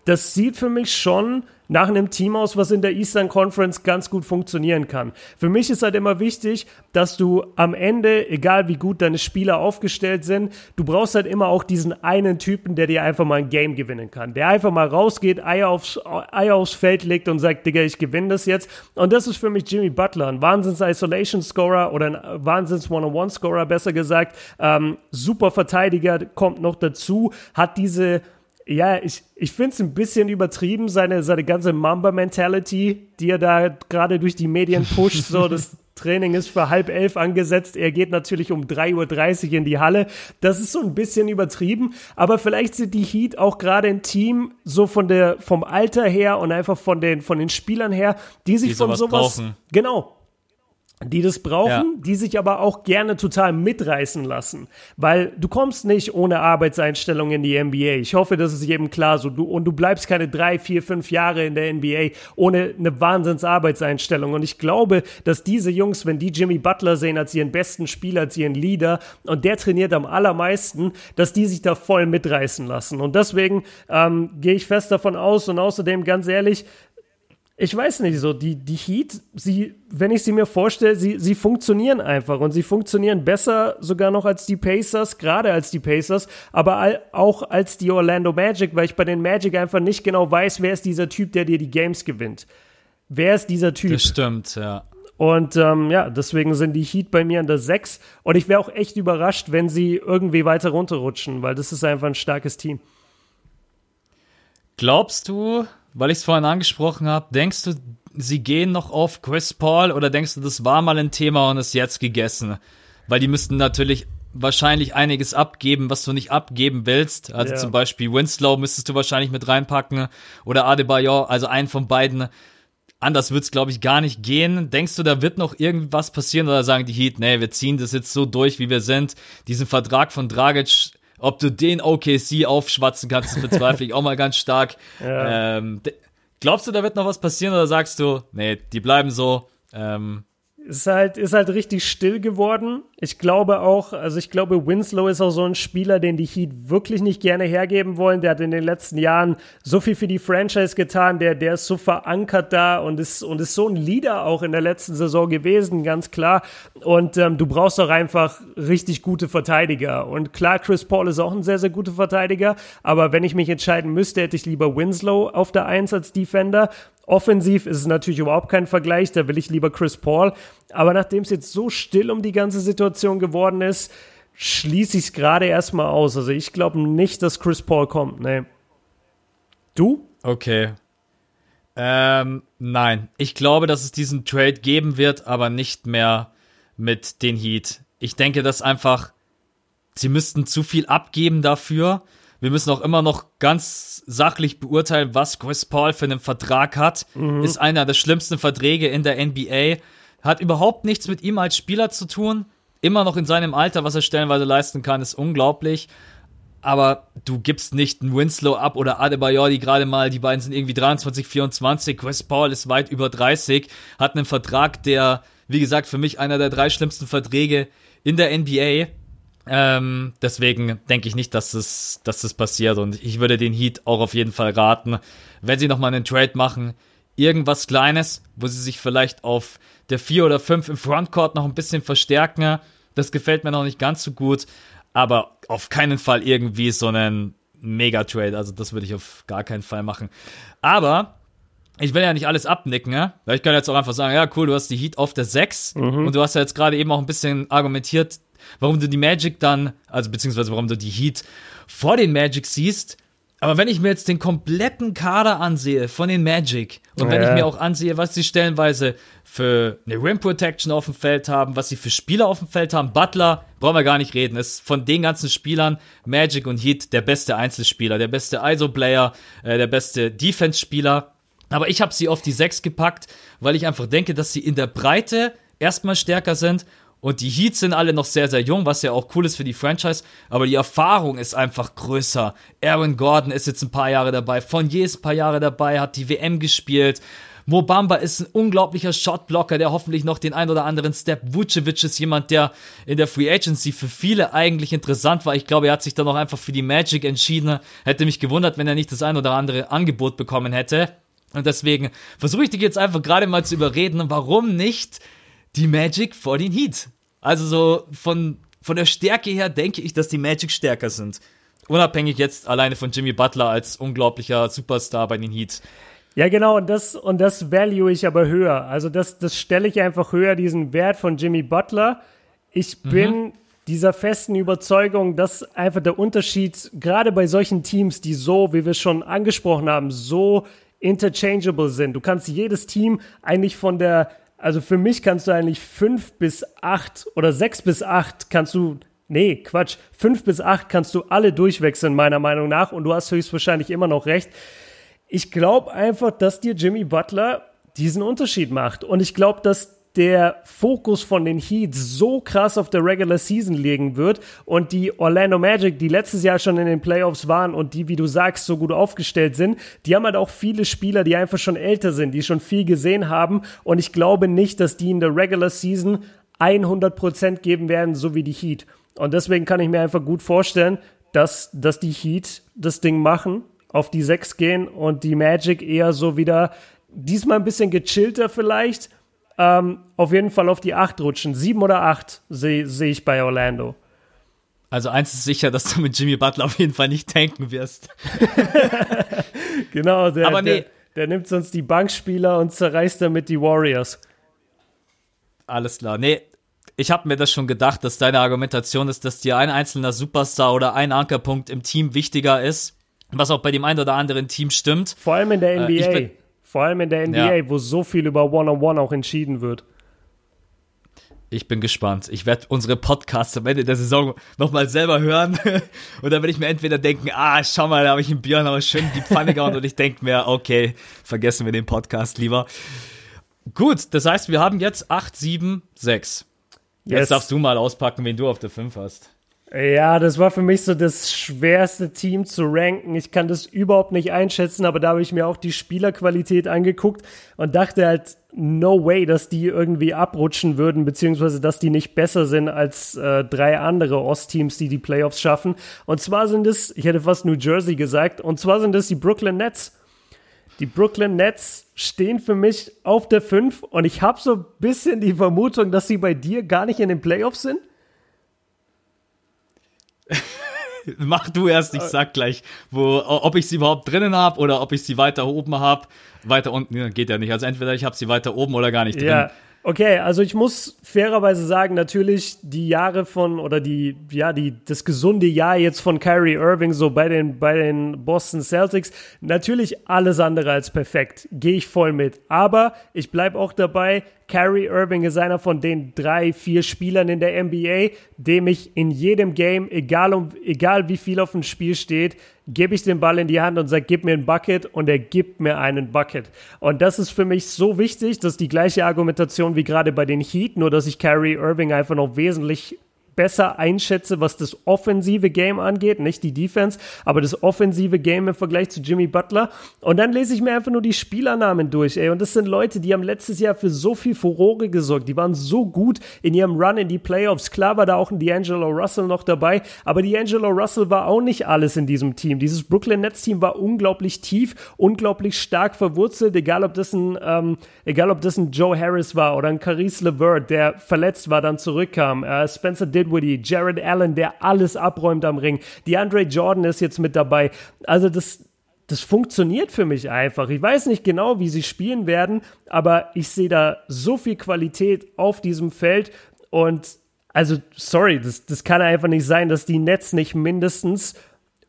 Das sieht für mich schon nach einem Team aus, was in der Eastern Conference ganz gut funktionieren kann. Für mich ist halt immer wichtig, dass du am Ende, egal wie gut deine Spieler aufgestellt sind, du brauchst halt immer auch diesen einen Typen, der dir einfach mal ein Game gewinnen kann. Der einfach mal rausgeht, Eier aufs, Eier aufs Feld legt und sagt, Digga, ich gewinne das jetzt. Und das ist für mich Jimmy Butler, ein Wahnsinns-Isolation-Scorer oder ein Wahnsinns-One-on-One-Scorer, besser gesagt. Ähm, super Verteidiger kommt noch dazu, hat diese ja, ich, ich finde es ein bisschen übertrieben, seine, seine ganze Mamba-Mentality, die er da gerade durch die Medien <laughs> pusht. So, das Training ist für halb elf angesetzt. Er geht natürlich um 3.30 Uhr in die Halle. Das ist so ein bisschen übertrieben. Aber vielleicht sind die Heat auch gerade ein Team, so von der, vom Alter her und einfach von den, von den Spielern her, die sich die von sowas, brauchen. genau, die das brauchen, ja. die sich aber auch gerne total mitreißen lassen, weil du kommst nicht ohne Arbeitseinstellung in die NBA. Ich hoffe, das ist jedem klar so. Du, und du bleibst keine drei, vier, fünf Jahre in der NBA ohne eine Wahnsinns-Arbeitseinstellung. Und ich glaube, dass diese Jungs, wenn die Jimmy Butler sehen als ihren besten Spieler, als ihren Leader und der trainiert am allermeisten, dass die sich da voll mitreißen lassen. Und deswegen ähm, gehe ich fest davon aus und außerdem ganz ehrlich, ich weiß nicht so, die, die Heat, sie, wenn ich sie mir vorstelle, sie, sie funktionieren einfach und sie funktionieren besser sogar noch als die Pacers, gerade als die Pacers, aber all, auch als die Orlando Magic, weil ich bei den Magic einfach nicht genau weiß, wer ist dieser Typ, der dir die Games gewinnt. Wer ist dieser Typ?
Das stimmt, ja.
Und ähm, ja, deswegen sind die Heat bei mir an der 6. Und ich wäre auch echt überrascht, wenn sie irgendwie weiter runterrutschen, weil das ist einfach ein starkes Team.
Glaubst du, weil ich es vorhin angesprochen habe, denkst du, sie gehen noch auf Chris Paul oder denkst du, das war mal ein Thema und ist jetzt gegessen? Weil die müssten natürlich wahrscheinlich einiges abgeben, was du nicht abgeben willst. Also ja. zum Beispiel Winslow müsstest du wahrscheinlich mit reinpacken oder Adebayor, also einen von beiden. Anders wird's glaube ich, gar nicht gehen. Denkst du, da wird noch irgendwas passieren oder sagen die Heat, nee, wir ziehen das jetzt so durch, wie wir sind. Diesen Vertrag von Dragic ob du den OKC aufschwatzen kannst, bezweifle ich auch mal ganz stark. <laughs> Ja. Ähm, Glaubst du, da wird noch was passieren oder sagst du, nee, die bleiben so? Ähm,
ist halt, ist halt richtig still geworden. Ich glaube auch, also ich glaube, Winslow ist auch so ein Spieler, den die Heat wirklich nicht gerne hergeben wollen. Der hat in den letzten Jahren so viel für die Franchise getan. Der, der ist so verankert da und ist, und ist so ein Leader auch in der letzten Saison gewesen, ganz klar. Und ähm, du brauchst auch einfach richtig gute Verteidiger. Und klar, Chris Paul ist auch ein sehr, sehr guter Verteidiger. Aber wenn ich mich entscheiden müsste, hätte ich lieber Winslow auf der Eins als Defender. Offensiv ist es natürlich überhaupt kein Vergleich, da will ich lieber Chris Paul. Aber nachdem es jetzt so still um die ganze Situation geworden ist, schließe ich es gerade erstmal aus. Also ich glaube nicht, dass Chris Paul kommt. Nee. Du?
Okay. Ähm, nein. Ich glaube, dass es diesen Trade geben wird, aber nicht mehr mit den Heat. Ich denke, dass einfach, sie müssten zu viel abgeben dafür wir müssen auch immer noch ganz sachlich beurteilen, was Chris Paul für einen Vertrag hat. Mhm. Ist einer der schlimmsten Verträge in der NBA. Hat überhaupt nichts mit ihm als Spieler zu tun. Immer noch in seinem Alter, was er stellenweise leisten kann, ist unglaublich. Aber du gibst nicht einen Winslow ab oder Adebayor, die gerade mal, die beiden sind irgendwie 23, 24. Chris Paul ist weit über 30, hat einen Vertrag, der, wie gesagt, für mich einer der drei schlimmsten Verträge in der NBA ähm, deswegen denke ich nicht, dass es, dass das passiert und ich würde den Heat auch auf jeden Fall raten, wenn sie nochmal einen Trade machen, irgendwas Kleines, wo sie sich vielleicht auf der 4 oder 5 im Frontcourt noch ein bisschen verstärken. Das gefällt mir noch nicht ganz so gut, aber auf keinen Fall irgendwie so einen Mega-Trade. Also das würde ich auf gar keinen Fall machen. Aber ich will ja nicht alles abnicken, ne? Ich kann jetzt auch einfach sagen, ja, cool, du hast die Heat auf der 6 mhm. und du hast ja jetzt gerade eben auch ein bisschen argumentiert, warum du die Magic dann, also beziehungsweise warum du die Heat vor den Magic siehst. Aber wenn ich mir jetzt den kompletten Kader ansehe von den Magic und wenn ich mir auch ansehe, was sie stellenweise für eine Rim Protection auf dem Feld haben, was sie für Spieler auf dem Feld haben, Butler, brauchen wir gar nicht reden, ist von den ganzen Spielern Magic und Heat der beste Einzelspieler, der beste ISO-Player, äh, der beste Defense-Spieler. Aber ich habe sie auf die 6 gepackt, weil ich einfach denke, dass sie in der Breite erstmal stärker sind und die Heats sind alle noch sehr, sehr jung, was ja auch cool ist für die Franchise. Aber die Erfahrung ist einfach größer. Aaron Gordon ist jetzt ein paar Jahre dabei. Fournier ist ein paar Jahre dabei, hat die WM gespielt. Mobamba ist ein unglaublicher Shotblocker, der hoffentlich noch den ein oder anderen Step. Vucevic ist jemand, der in der Free Agency für viele eigentlich interessant war. Ich glaube, er hat sich dann auch einfach für die Magic entschieden. Hätte mich gewundert, wenn er nicht das ein oder andere Angebot bekommen hätte. Und deswegen versuche ich dich jetzt einfach gerade mal zu überreden, warum nicht die Magic vor den Heat. Also so von, von der Stärke her denke ich, dass die Magic stärker sind. Unabhängig jetzt alleine von Jimmy Butler als unglaublicher Superstar bei den Heats.
Ja, genau, und das, und das value ich aber höher. Also das, das stelle ich einfach höher, diesen Wert von Jimmy Butler. Ich mhm. bin mhm. dieser festen Überzeugung, dass einfach der Unterschied, gerade bei solchen Teams, die so, wie wir schon angesprochen haben, so interchangeable sind. Du kannst jedes Team eigentlich von der also für mich kannst du eigentlich fünf bis acht oder sechs bis acht kannst du, nee, Quatsch, fünf bis acht kannst du alle durchwechseln, meiner Meinung nach. Und du hast höchstwahrscheinlich immer noch recht. Ich glaube einfach, dass dir Jimmy Butler diesen Unterschied macht. Und ich glaube, dass der Fokus von den Heat so krass auf der Regular Season legen wird und die Orlando Magic, die letztes Jahr schon in den Playoffs waren und die, wie du sagst, so gut aufgestellt sind, die haben halt auch viele Spieler, die einfach schon älter sind, die schon viel gesehen haben und ich glaube nicht, dass die in der Regular Season 100% geben werden, so wie die Heat. Und deswegen kann ich mir einfach gut vorstellen, dass, dass die Heat das Ding machen, auf die 6 gehen und die Magic eher so wieder diesmal ein bisschen gechillter vielleicht, ähm, auf jeden Fall auf die 8 rutschen. 7 oder 8 sehe seh ich bei Orlando.
Also eins ist sicher, dass du mit Jimmy Butler auf jeden Fall nicht tanken wirst. <laughs>
genau, der, Aber nee. der, der nimmt sonst die Bankspieler und zerreißt damit die Warriors.
Alles klar. Nee, ich habe mir das schon gedacht, dass deine Argumentation ist, dass dir ein einzelner Superstar oder ein Ankerpunkt im Team wichtiger ist, was auch bei dem einen oder anderen Team stimmt.
Vor allem in der NBA. Äh, vor allem in der NBA, ja. wo so viel über One-on-One auch entschieden wird.
Ich bin gespannt. Ich werde unsere Podcasts am Ende der Saison nochmal selber hören. <laughs> Und dann werde ich mir entweder denken, ah, schau mal, da habe ich einen Björn aber schön die Pfanne gehauen. und ich denke mir, okay, vergessen wir den Podcast lieber. Gut, das heißt, wir haben jetzt 8, 7, 6. Jetzt darfst du mal auspacken, wen du auf der 5 hast.
Ja, das war für mich so das schwerste Team zu ranken. Ich kann das überhaupt nicht einschätzen, aber da habe ich mir auch die Spielerqualität angeguckt und dachte halt, no way, dass die irgendwie abrutschen würden, beziehungsweise dass die nicht besser sind als äh, drei andere Ostteams, die die Playoffs schaffen. Und zwar sind es, ich hätte fast New Jersey gesagt, und zwar sind es die Brooklyn Nets. Die Brooklyn Nets stehen für mich auf der 5 und ich habe so ein bisschen die Vermutung, dass sie bei dir gar nicht in den Playoffs sind. <laughs>
Mach du erst, ich sag gleich, wo, ob ich sie überhaupt drinnen habe oder ob ich sie weiter oben habe. Weiter unten geht ja nicht. Also entweder ich habe sie weiter oben oder gar nicht drin.
Ja, Okay, also ich muss fairerweise sagen, natürlich die Jahre von oder die ja die das gesunde Jahr jetzt von Kyrie Irving so bei den bei den Boston Celtics natürlich alles andere als perfekt, gehe ich voll mit. Aber ich bleibe auch dabei. Kyrie Irving ist einer von den drei, vier Spielern in der NBA, dem ich in jedem Game, egal, um, egal wie viel auf dem Spiel steht, gebe ich den Ball in die Hand und sage, gib mir ein Bucket und er gibt mir einen Bucket. Und das ist für mich so wichtig, dass die gleiche Argumentation wie gerade bei den Heat, nur dass ich Kyrie Irving einfach noch wesentlich besser einschätze, was das offensive Game angeht, nicht die Defense, aber das offensive Game im Vergleich zu Jimmy Butler. Und dann lese ich mir einfach nur die Spielernamen durch, ey. Und das sind Leute, die haben letztes Jahr für so viel Furore gesorgt. Die waren so gut in ihrem Run in die Playoffs. Klar war da auch ein D'Angelo Russell noch dabei, aber D'Angelo Russell war auch nicht alles in diesem Team. Dieses Brooklyn Nets Team war unglaublich tief, unglaublich stark verwurzelt, egal ob das ein, ähm, egal ob das ein Joe Harris war oder ein Caris LeVert, der verletzt war, dann zurückkam. Äh, Spencer Dill Dinwiddie, Jared Allen, der alles abräumt am Ring. Die Andre Jordan ist jetzt mit dabei. Also das, das funktioniert für mich einfach. Ich weiß nicht genau, wie sie spielen werden, aber ich sehe da so viel Qualität auf diesem Feld und also, sorry, das, das kann einfach nicht sein, dass die Nets nicht mindestens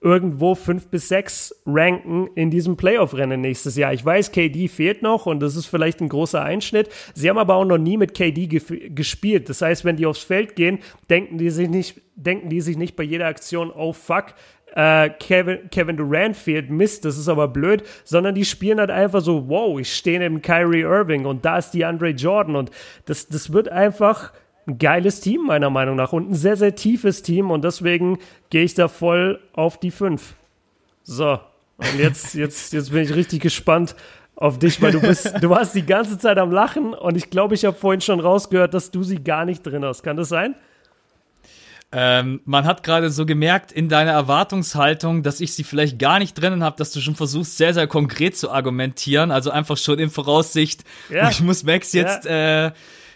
irgendwo fünf bis sechs ranken in diesem Playoff-Rennen nächstes Jahr. Ich weiß, KD fehlt noch und das ist vielleicht ein großer Einschnitt. Sie haben aber auch noch nie mit KD ge gespielt. Das heißt, wenn die aufs Feld gehen, denken die sich nicht, denken die sich nicht bei jeder Aktion, oh fuck, äh, Kevin, Kevin Durant fehlt, Mist, das ist aber blöd, sondern die spielen halt einfach so, wow, ich stehe neben Kyrie Irving und da ist die Andre Jordan und das, das wird einfach ein geiles Team, meiner Meinung nach. Und ein sehr, sehr tiefes Team. Und deswegen gehe ich da voll auf die 5. So. Und jetzt, jetzt, jetzt bin ich richtig gespannt auf dich, weil du bist, du warst die ganze Zeit am Lachen und ich glaube, ich habe vorhin schon rausgehört, dass du sie gar nicht drin hast. Kann das sein?
Ähm, man hat gerade so gemerkt in deiner Erwartungshaltung, dass ich sie vielleicht gar nicht drinnen habe, dass du schon versuchst, sehr, sehr konkret zu argumentieren. Also einfach schon in Voraussicht. Ja. Ich muss Max jetzt ja. äh,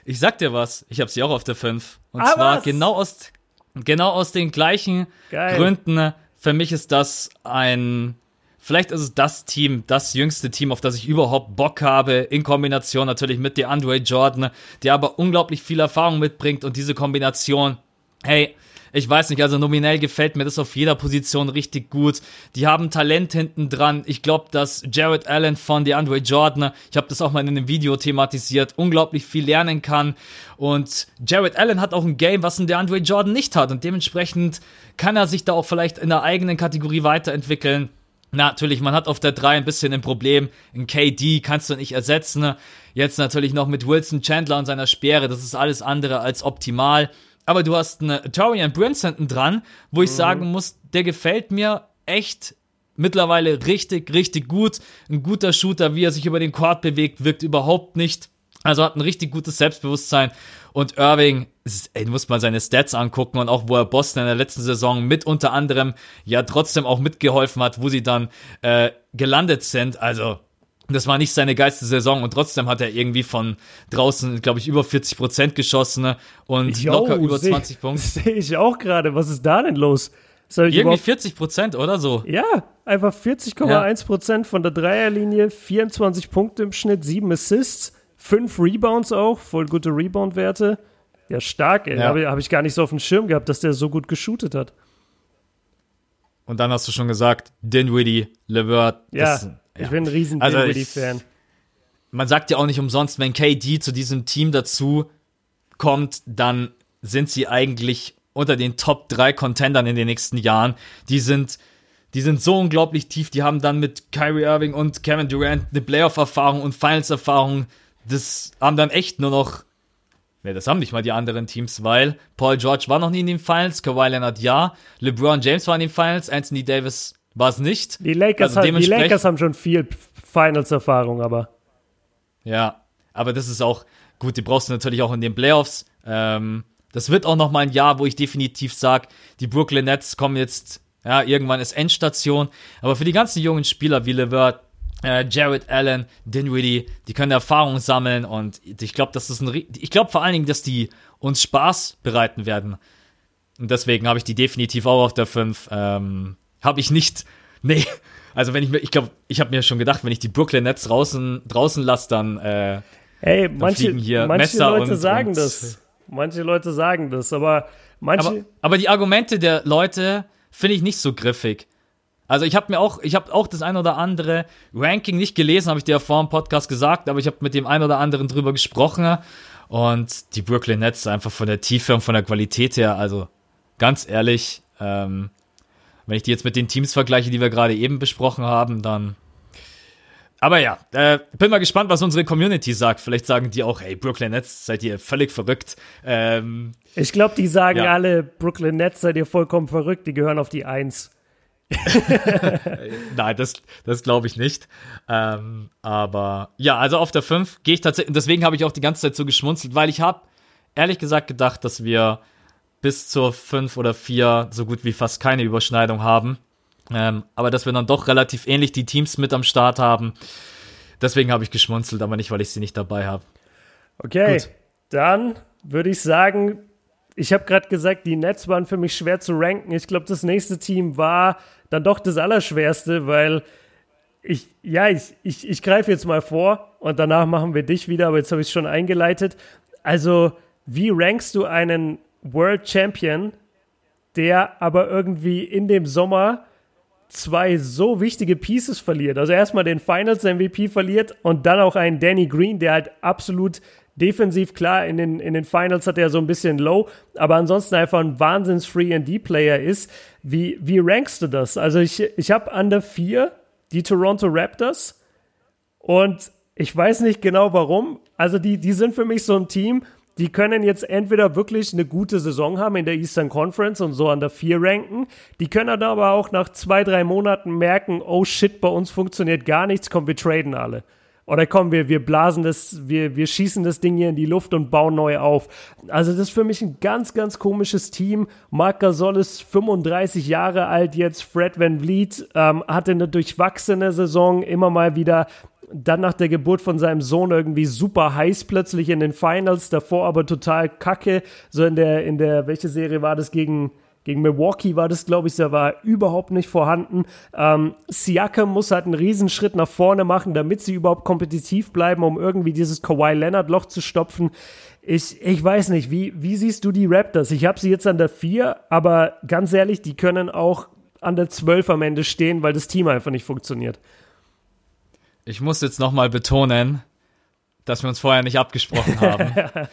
ich sag dir was, ich habe sie auch auf der 5. Und ah, zwar genau aus, genau aus den gleichen Geil. Gründen. Für mich ist das ein, vielleicht ist es das Team, das jüngste Team, auf das ich überhaupt Bock habe, in Kombination natürlich mit DeAndre Jordan, der aber unglaublich viel Erfahrung mitbringt und diese Kombination, hey, ich weiß nicht, also nominell gefällt mir das auf jeder Position richtig gut. Die haben Talent hinten dran. Ich glaube, dass Jared Allen von DeAndre Jordan, ich habe das auch mal in einem Video thematisiert, unglaublich viel lernen kann. Und Jared Allen hat auch ein Game, was ein DeAndre Jordan nicht hat. Und dementsprechend kann er sich da auch vielleicht in der eigenen Kategorie weiterentwickeln. Natürlich, man hat auf der 3 ein bisschen ein Problem. Ein KD kannst du nicht ersetzen. Jetzt natürlich noch mit Wilson Chandler und seiner Speere. Das ist alles andere als optimal. Aber du hast einen Torian hinten dran, wo ich mhm. sagen muss, der gefällt mir echt mittlerweile richtig, richtig gut. Ein guter Shooter, wie er sich über den Court bewegt, wirkt überhaupt nicht. Also hat ein richtig gutes Selbstbewusstsein. Und Irving, ey, du musst mal seine Stats angucken und auch wo er Boston in der letzten Saison mit unter anderem ja trotzdem auch mitgeholfen hat, wo sie dann äh, gelandet sind. Also das war nicht seine geilste Saison und trotzdem hat er irgendwie von draußen, glaube ich, über 40 Prozent geschossen ne? und Yo, locker über seh, 20 Punkte. <laughs>
Sehe ich auch gerade. Was ist da denn los?
Irgendwie 40 Prozent oder so?
Ja, einfach 40,1 Prozent ja. von der Dreierlinie, 24 Punkte im Schnitt, 7 Assists, 5 Rebounds auch, voll gute Rebound-Werte. Ja, stark, ey. Ja. Habe hab ich gar nicht so auf dem Schirm gehabt, dass der so gut geshootet hat.
Und dann hast du schon gesagt, Dinwiddie, LeVert.
Ja, das, ja. ich bin ein riesen also Dinwiddie-Fan.
Man sagt ja auch nicht umsonst, wenn KD zu diesem Team dazu kommt, dann sind sie eigentlich unter den Top 3 Contendern in den nächsten Jahren. Die sind, die sind so unglaublich tief. Die haben dann mit Kyrie Irving und Kevin Durant eine Playoff-Erfahrung und Finals-Erfahrung. Das haben dann echt nur noch Ja, das haben nicht mal die anderen Teams, weil Paul George war noch nie in den Finals, Kawhi Leonard ja, LeBron James war in den Finals, Anthony Davis war es nicht.
Die Lakers, also haben, die Lakers haben schon viel Finals-Erfahrung, aber.
Ja, aber das ist auch, gut, die brauchst du natürlich auch in den Playoffs. Ähm, das wird auch noch mal ein Jahr, wo ich definitiv sage, die Brooklyn Nets kommen jetzt, ja, irgendwann ist Endstation. Aber für die ganzen jungen Spieler wie LeVert, äh, Jared Allen, Dinwiddie, die können Erfahrung sammeln und ich glaube, das ist ein, ich glaube vor allen Dingen, dass die uns Spaß bereiten werden. Und deswegen habe ich die definitiv auch auf der 5. Ähm, habe ich nicht, <laughs> nee, also wenn ich mir, ich glaube, ich habe mir schon gedacht, wenn ich die Brooklyn Nets draußen, draußen lasse, dann, äh,
Hey, manche, manche Messer Leute und, sagen und, das. Manche Leute sagen das, aber manche.
Aber, aber die Argumente der Leute finde ich nicht so griffig. Also ich habe mir auch, ich habe auch das ein oder andere Ranking nicht gelesen, habe ich dir ja vor dem Podcast gesagt, aber ich habe mit dem ein oder anderen drüber gesprochen und die Brooklyn Nets einfach von der Tiefe und von der Qualität her, also ganz ehrlich, ähm, wenn ich die jetzt mit den Teams vergleiche, die wir gerade eben besprochen haben, dann aber ja, äh, bin mal gespannt, was unsere Community sagt. Vielleicht sagen die auch, hey, Brooklyn Nets, seid ihr völlig verrückt. Ähm,
ich glaube, die sagen ja. alle, Brooklyn Nets seid ihr vollkommen verrückt, die gehören auf die Eins. <laughs>
Nein, das, das glaube ich nicht. Ähm, aber ja, also auf der 5 gehe ich tatsächlich, deswegen habe ich auch die ganze Zeit so geschmunzelt, weil ich habe ehrlich gesagt gedacht, dass wir bis zur 5 oder 4 so gut wie fast keine Überschneidung haben. Ähm, aber dass wir dann doch relativ ähnlich die Teams mit am Start haben. Deswegen habe ich geschmunzelt, aber nicht, weil ich sie nicht dabei habe.
Okay, Gut. dann würde ich sagen, ich habe gerade gesagt, die Nets waren für mich schwer zu ranken. Ich glaube, das nächste Team war dann doch das Allerschwerste, weil ich, ja, ich, ich, ich greife jetzt mal vor und danach machen wir dich wieder, aber jetzt habe ich es schon eingeleitet. Also, wie rankst du einen World Champion, der aber irgendwie in dem Sommer zwei so wichtige Pieces verliert. Also erstmal den Finals MVP verliert und dann auch einen Danny Green, der halt absolut defensiv klar in den, in den Finals hat er so ein bisschen low, aber ansonsten einfach ein wahnsinns Free and D-Player ist. Wie, wie rankst du das? Also ich, ich habe an der 4 die Toronto Raptors und ich weiß nicht genau warum. Also die, die sind für mich so ein Team, die können jetzt entweder wirklich eine gute Saison haben in der Eastern Conference und so an der 4 ranken. Die können dann aber auch nach zwei, drei Monaten merken, oh shit, bei uns funktioniert gar nichts, komm, wir traden alle. Oder komm, wir, wir blasen das, wir, wir schießen das Ding hier in die Luft und bauen neu auf. Also das ist für mich ein ganz, ganz komisches Team. Marc Gasol ist 35 Jahre alt jetzt. Fred Van Vliet ähm, hatte eine durchwachsene Saison, immer mal wieder dann nach der Geburt von seinem Sohn irgendwie super heiß plötzlich in den Finals, davor aber total kacke. So in der, in der, welche Serie war das gegen, gegen Milwaukee war das, glaube ich, der war überhaupt nicht vorhanden. Ähm, Siakam muss halt einen Riesenschritt nach vorne machen, damit sie überhaupt kompetitiv bleiben, um irgendwie dieses Kawhi Leonard-Loch zu stopfen. Ich, ich weiß nicht, wie, wie siehst du die Raptors? Ich habe sie jetzt an der 4, aber ganz ehrlich, die können auch an der 12 am Ende stehen, weil das Team einfach nicht funktioniert.
Ich muss jetzt nochmal betonen, dass wir uns vorher nicht abgesprochen <laughs> haben.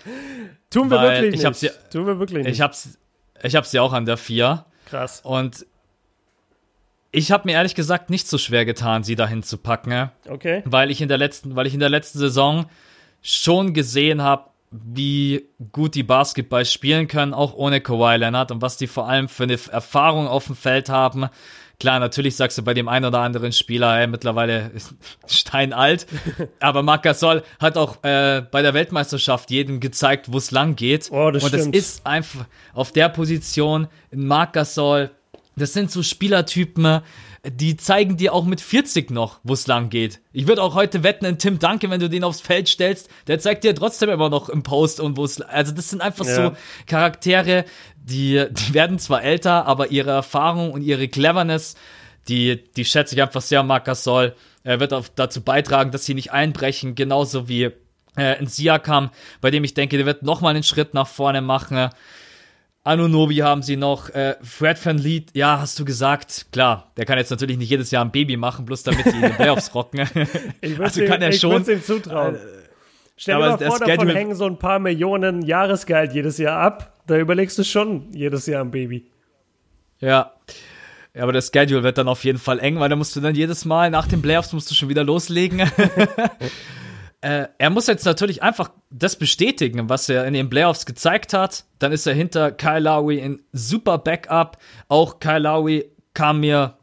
Tun wir wirklich nicht.
Ich hab's ja,
Tun wir wirklich
nicht. Ich hab's, ich hab's ja auch an der 4.
Krass.
Und ich habe mir ehrlich gesagt nicht so schwer getan, sie dahin zu packen.
Okay.
Weil ich in der letzten, weil ich in der letzten Saison schon gesehen habe, wie gut die Basketball spielen können, auch ohne Kawhi Leonard und was die vor allem für eine Erfahrung auf dem Feld haben. Klar, natürlich sagst du bei dem einen oder anderen Spieler, ey, mittlerweile ist <laughs> steinalt. <laughs> aber Marc Gasol hat auch äh, bei der Weltmeisterschaft jedem gezeigt, wo es lang geht.
Oh, das
Und
stimmt.
das ist einfach auf der Position Marc Gasol. Das sind so Spielertypen, die zeigen dir auch mit 40 noch, wo es lang geht. Ich würde auch heute wetten, in Tim Danke, wenn du den aufs Feld stellst, der zeigt dir trotzdem immer noch im Post und wo es. Also, das sind einfach ja. so Charaktere, die, die werden zwar älter, aber ihre Erfahrung und ihre Cleverness, die, die schätze ich einfach sehr. Marc Gasol Er wird auch dazu beitragen, dass sie nicht einbrechen, genauso wie äh, in Siakam, bei dem ich denke, der wird nochmal einen Schritt nach vorne machen. Anunobi haben sie noch, äh, Fred Van Leet, ja, hast du gesagt, klar, der kann jetzt natürlich nicht jedes Jahr ein Baby machen, bloß damit die in den <laughs> Playoffs rocken.
ich <laughs> also kann er schon. Ich ihm zutrauen. Äh, Stell dir mal vor, davon hängen so ein paar Millionen Jahresgehalt jedes Jahr ab. Da überlegst du schon jedes Jahr ein Baby.
Ja. Ja, aber der Schedule wird dann auf jeden Fall eng, weil da musst du dann jedes Mal nach den Playoffs musst du schon wieder loslegen. <laughs> äh, er muss jetzt natürlich einfach das bestätigen, was er in den Playoffs gezeigt hat. Dann ist er hinter Kyle Lowry in super Backup. Auch Kyle Lowry kam mir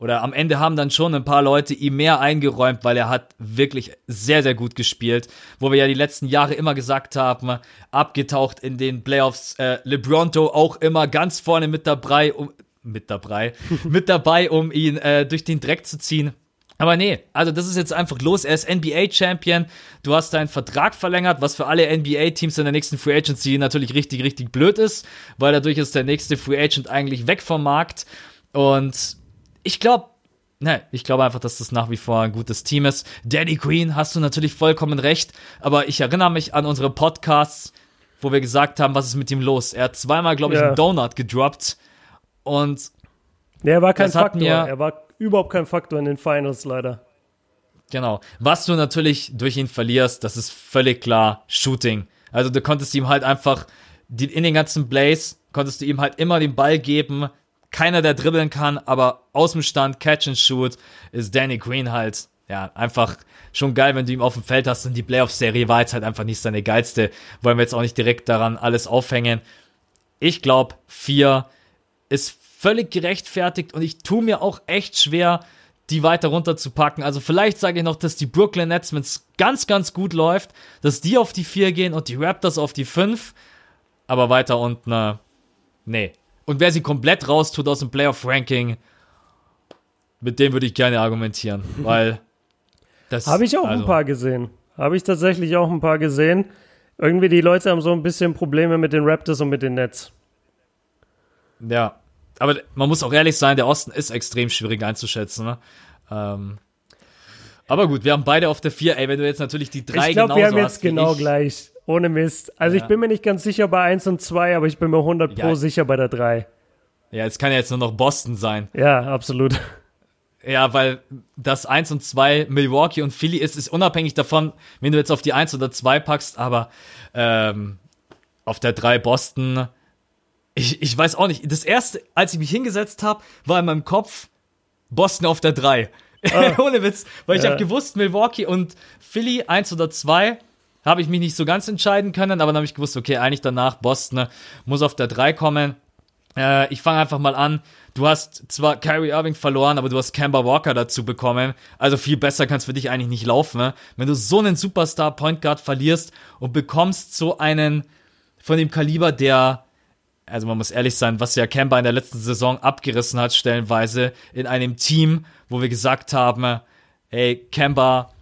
oder am Ende haben dann schon ein paar Leute ihm mehr eingeräumt, weil er hat wirklich sehr, sehr gut gespielt. Wo wir ja die letzten Jahre immer gesagt haben, abgetaucht in den Playoffs, äh, LeBronto auch immer ganz vorne mit dabei, um, mit dabei, <laughs> mit dabei, um ihn äh, durch den Dreck zu ziehen. Aber nee, also das ist jetzt einfach los. Er ist NBA-Champion. Du hast deinen Vertrag verlängert, was für alle NBA-Teams in der nächsten Free Agency natürlich richtig, richtig blöd ist, weil dadurch ist der nächste Free Agent eigentlich weg vom Markt. Und ich glaube, ne, ich glaube einfach, dass das nach wie vor ein gutes Team ist. Danny Queen, hast du natürlich vollkommen recht. Aber ich erinnere mich an unsere Podcasts, wo wir gesagt haben, was ist mit ihm los? Er hat zweimal, glaube ich, ja. einen Donut gedroppt. Und.
Ja, er war kein Faktor. Mir, er war überhaupt kein Faktor in den Finals, leider.
Genau. Was du natürlich durch ihn verlierst, das ist völlig klar Shooting. Also du konntest ihm halt einfach die, in den ganzen Plays konntest du ihm halt immer den Ball geben. Keiner, der dribbeln kann, aber aus dem Stand, Catch and Shoot, ist Danny Green halt, ja, einfach schon geil, wenn du ihn auf dem Feld hast. Und die Playoff-Serie war jetzt halt einfach nicht seine geilste. Wollen wir jetzt auch nicht direkt daran alles aufhängen. Ich glaube, vier ist völlig gerechtfertigt und ich tue mir auch echt schwer, die weiter runterzupacken. Also vielleicht sage ich noch, dass die Brooklyn Nets, wenn es ganz, ganz gut läuft, dass die auf die 4 gehen und die Raptors auf die 5. Aber weiter unten, äh, nee. Und wer sie komplett raustut aus dem Playoff-Ranking, mit dem würde ich gerne argumentieren, <laughs> weil
das... Habe ich auch also, ein paar gesehen. Habe ich tatsächlich auch ein paar gesehen. Irgendwie die Leute haben so ein bisschen Probleme mit den Raptors und mit den Nets.
Ja, aber man muss auch ehrlich sein, der Osten ist extrem schwierig einzuschätzen. Ne? Ähm, aber gut, wir haben beide auf der 4. Ey, wenn du jetzt natürlich die drei
Ich glaube, wir haben jetzt genau ich, gleich. Ohne Mist. Also ja. ich bin mir nicht ganz sicher bei 1 und 2, aber ich bin mir 100 pro ja. sicher bei der 3.
Ja, es kann ja jetzt nur noch Boston sein.
Ja, absolut.
Ja, weil das 1 und 2 Milwaukee und Philly ist, ist unabhängig davon, wenn du jetzt auf die 1 oder 2 packst, aber ähm, auf der 3 Boston ich, ich weiß auch nicht. Das erste, als ich mich hingesetzt habe, war in meinem Kopf Boston auf der 3. Ah. <laughs> Ohne Witz. Weil ich ja. habe gewusst, Milwaukee und Philly 1 oder 2 habe ich mich nicht so ganz entscheiden können, aber dann habe ich gewusst, okay, eigentlich danach Boston ne, muss auf der 3 kommen. Äh, ich fange einfach mal an. Du hast zwar Kyrie Irving verloren, aber du hast Kemba Walker dazu bekommen. Also viel besser kann es für dich eigentlich nicht laufen. Ne? Wenn du so einen Superstar Point Guard verlierst und bekommst so einen von dem Kaliber, der also man muss ehrlich sein, was ja Kemba in der letzten Saison abgerissen hat, stellenweise in einem Team, wo wir gesagt haben, hey, Kemba,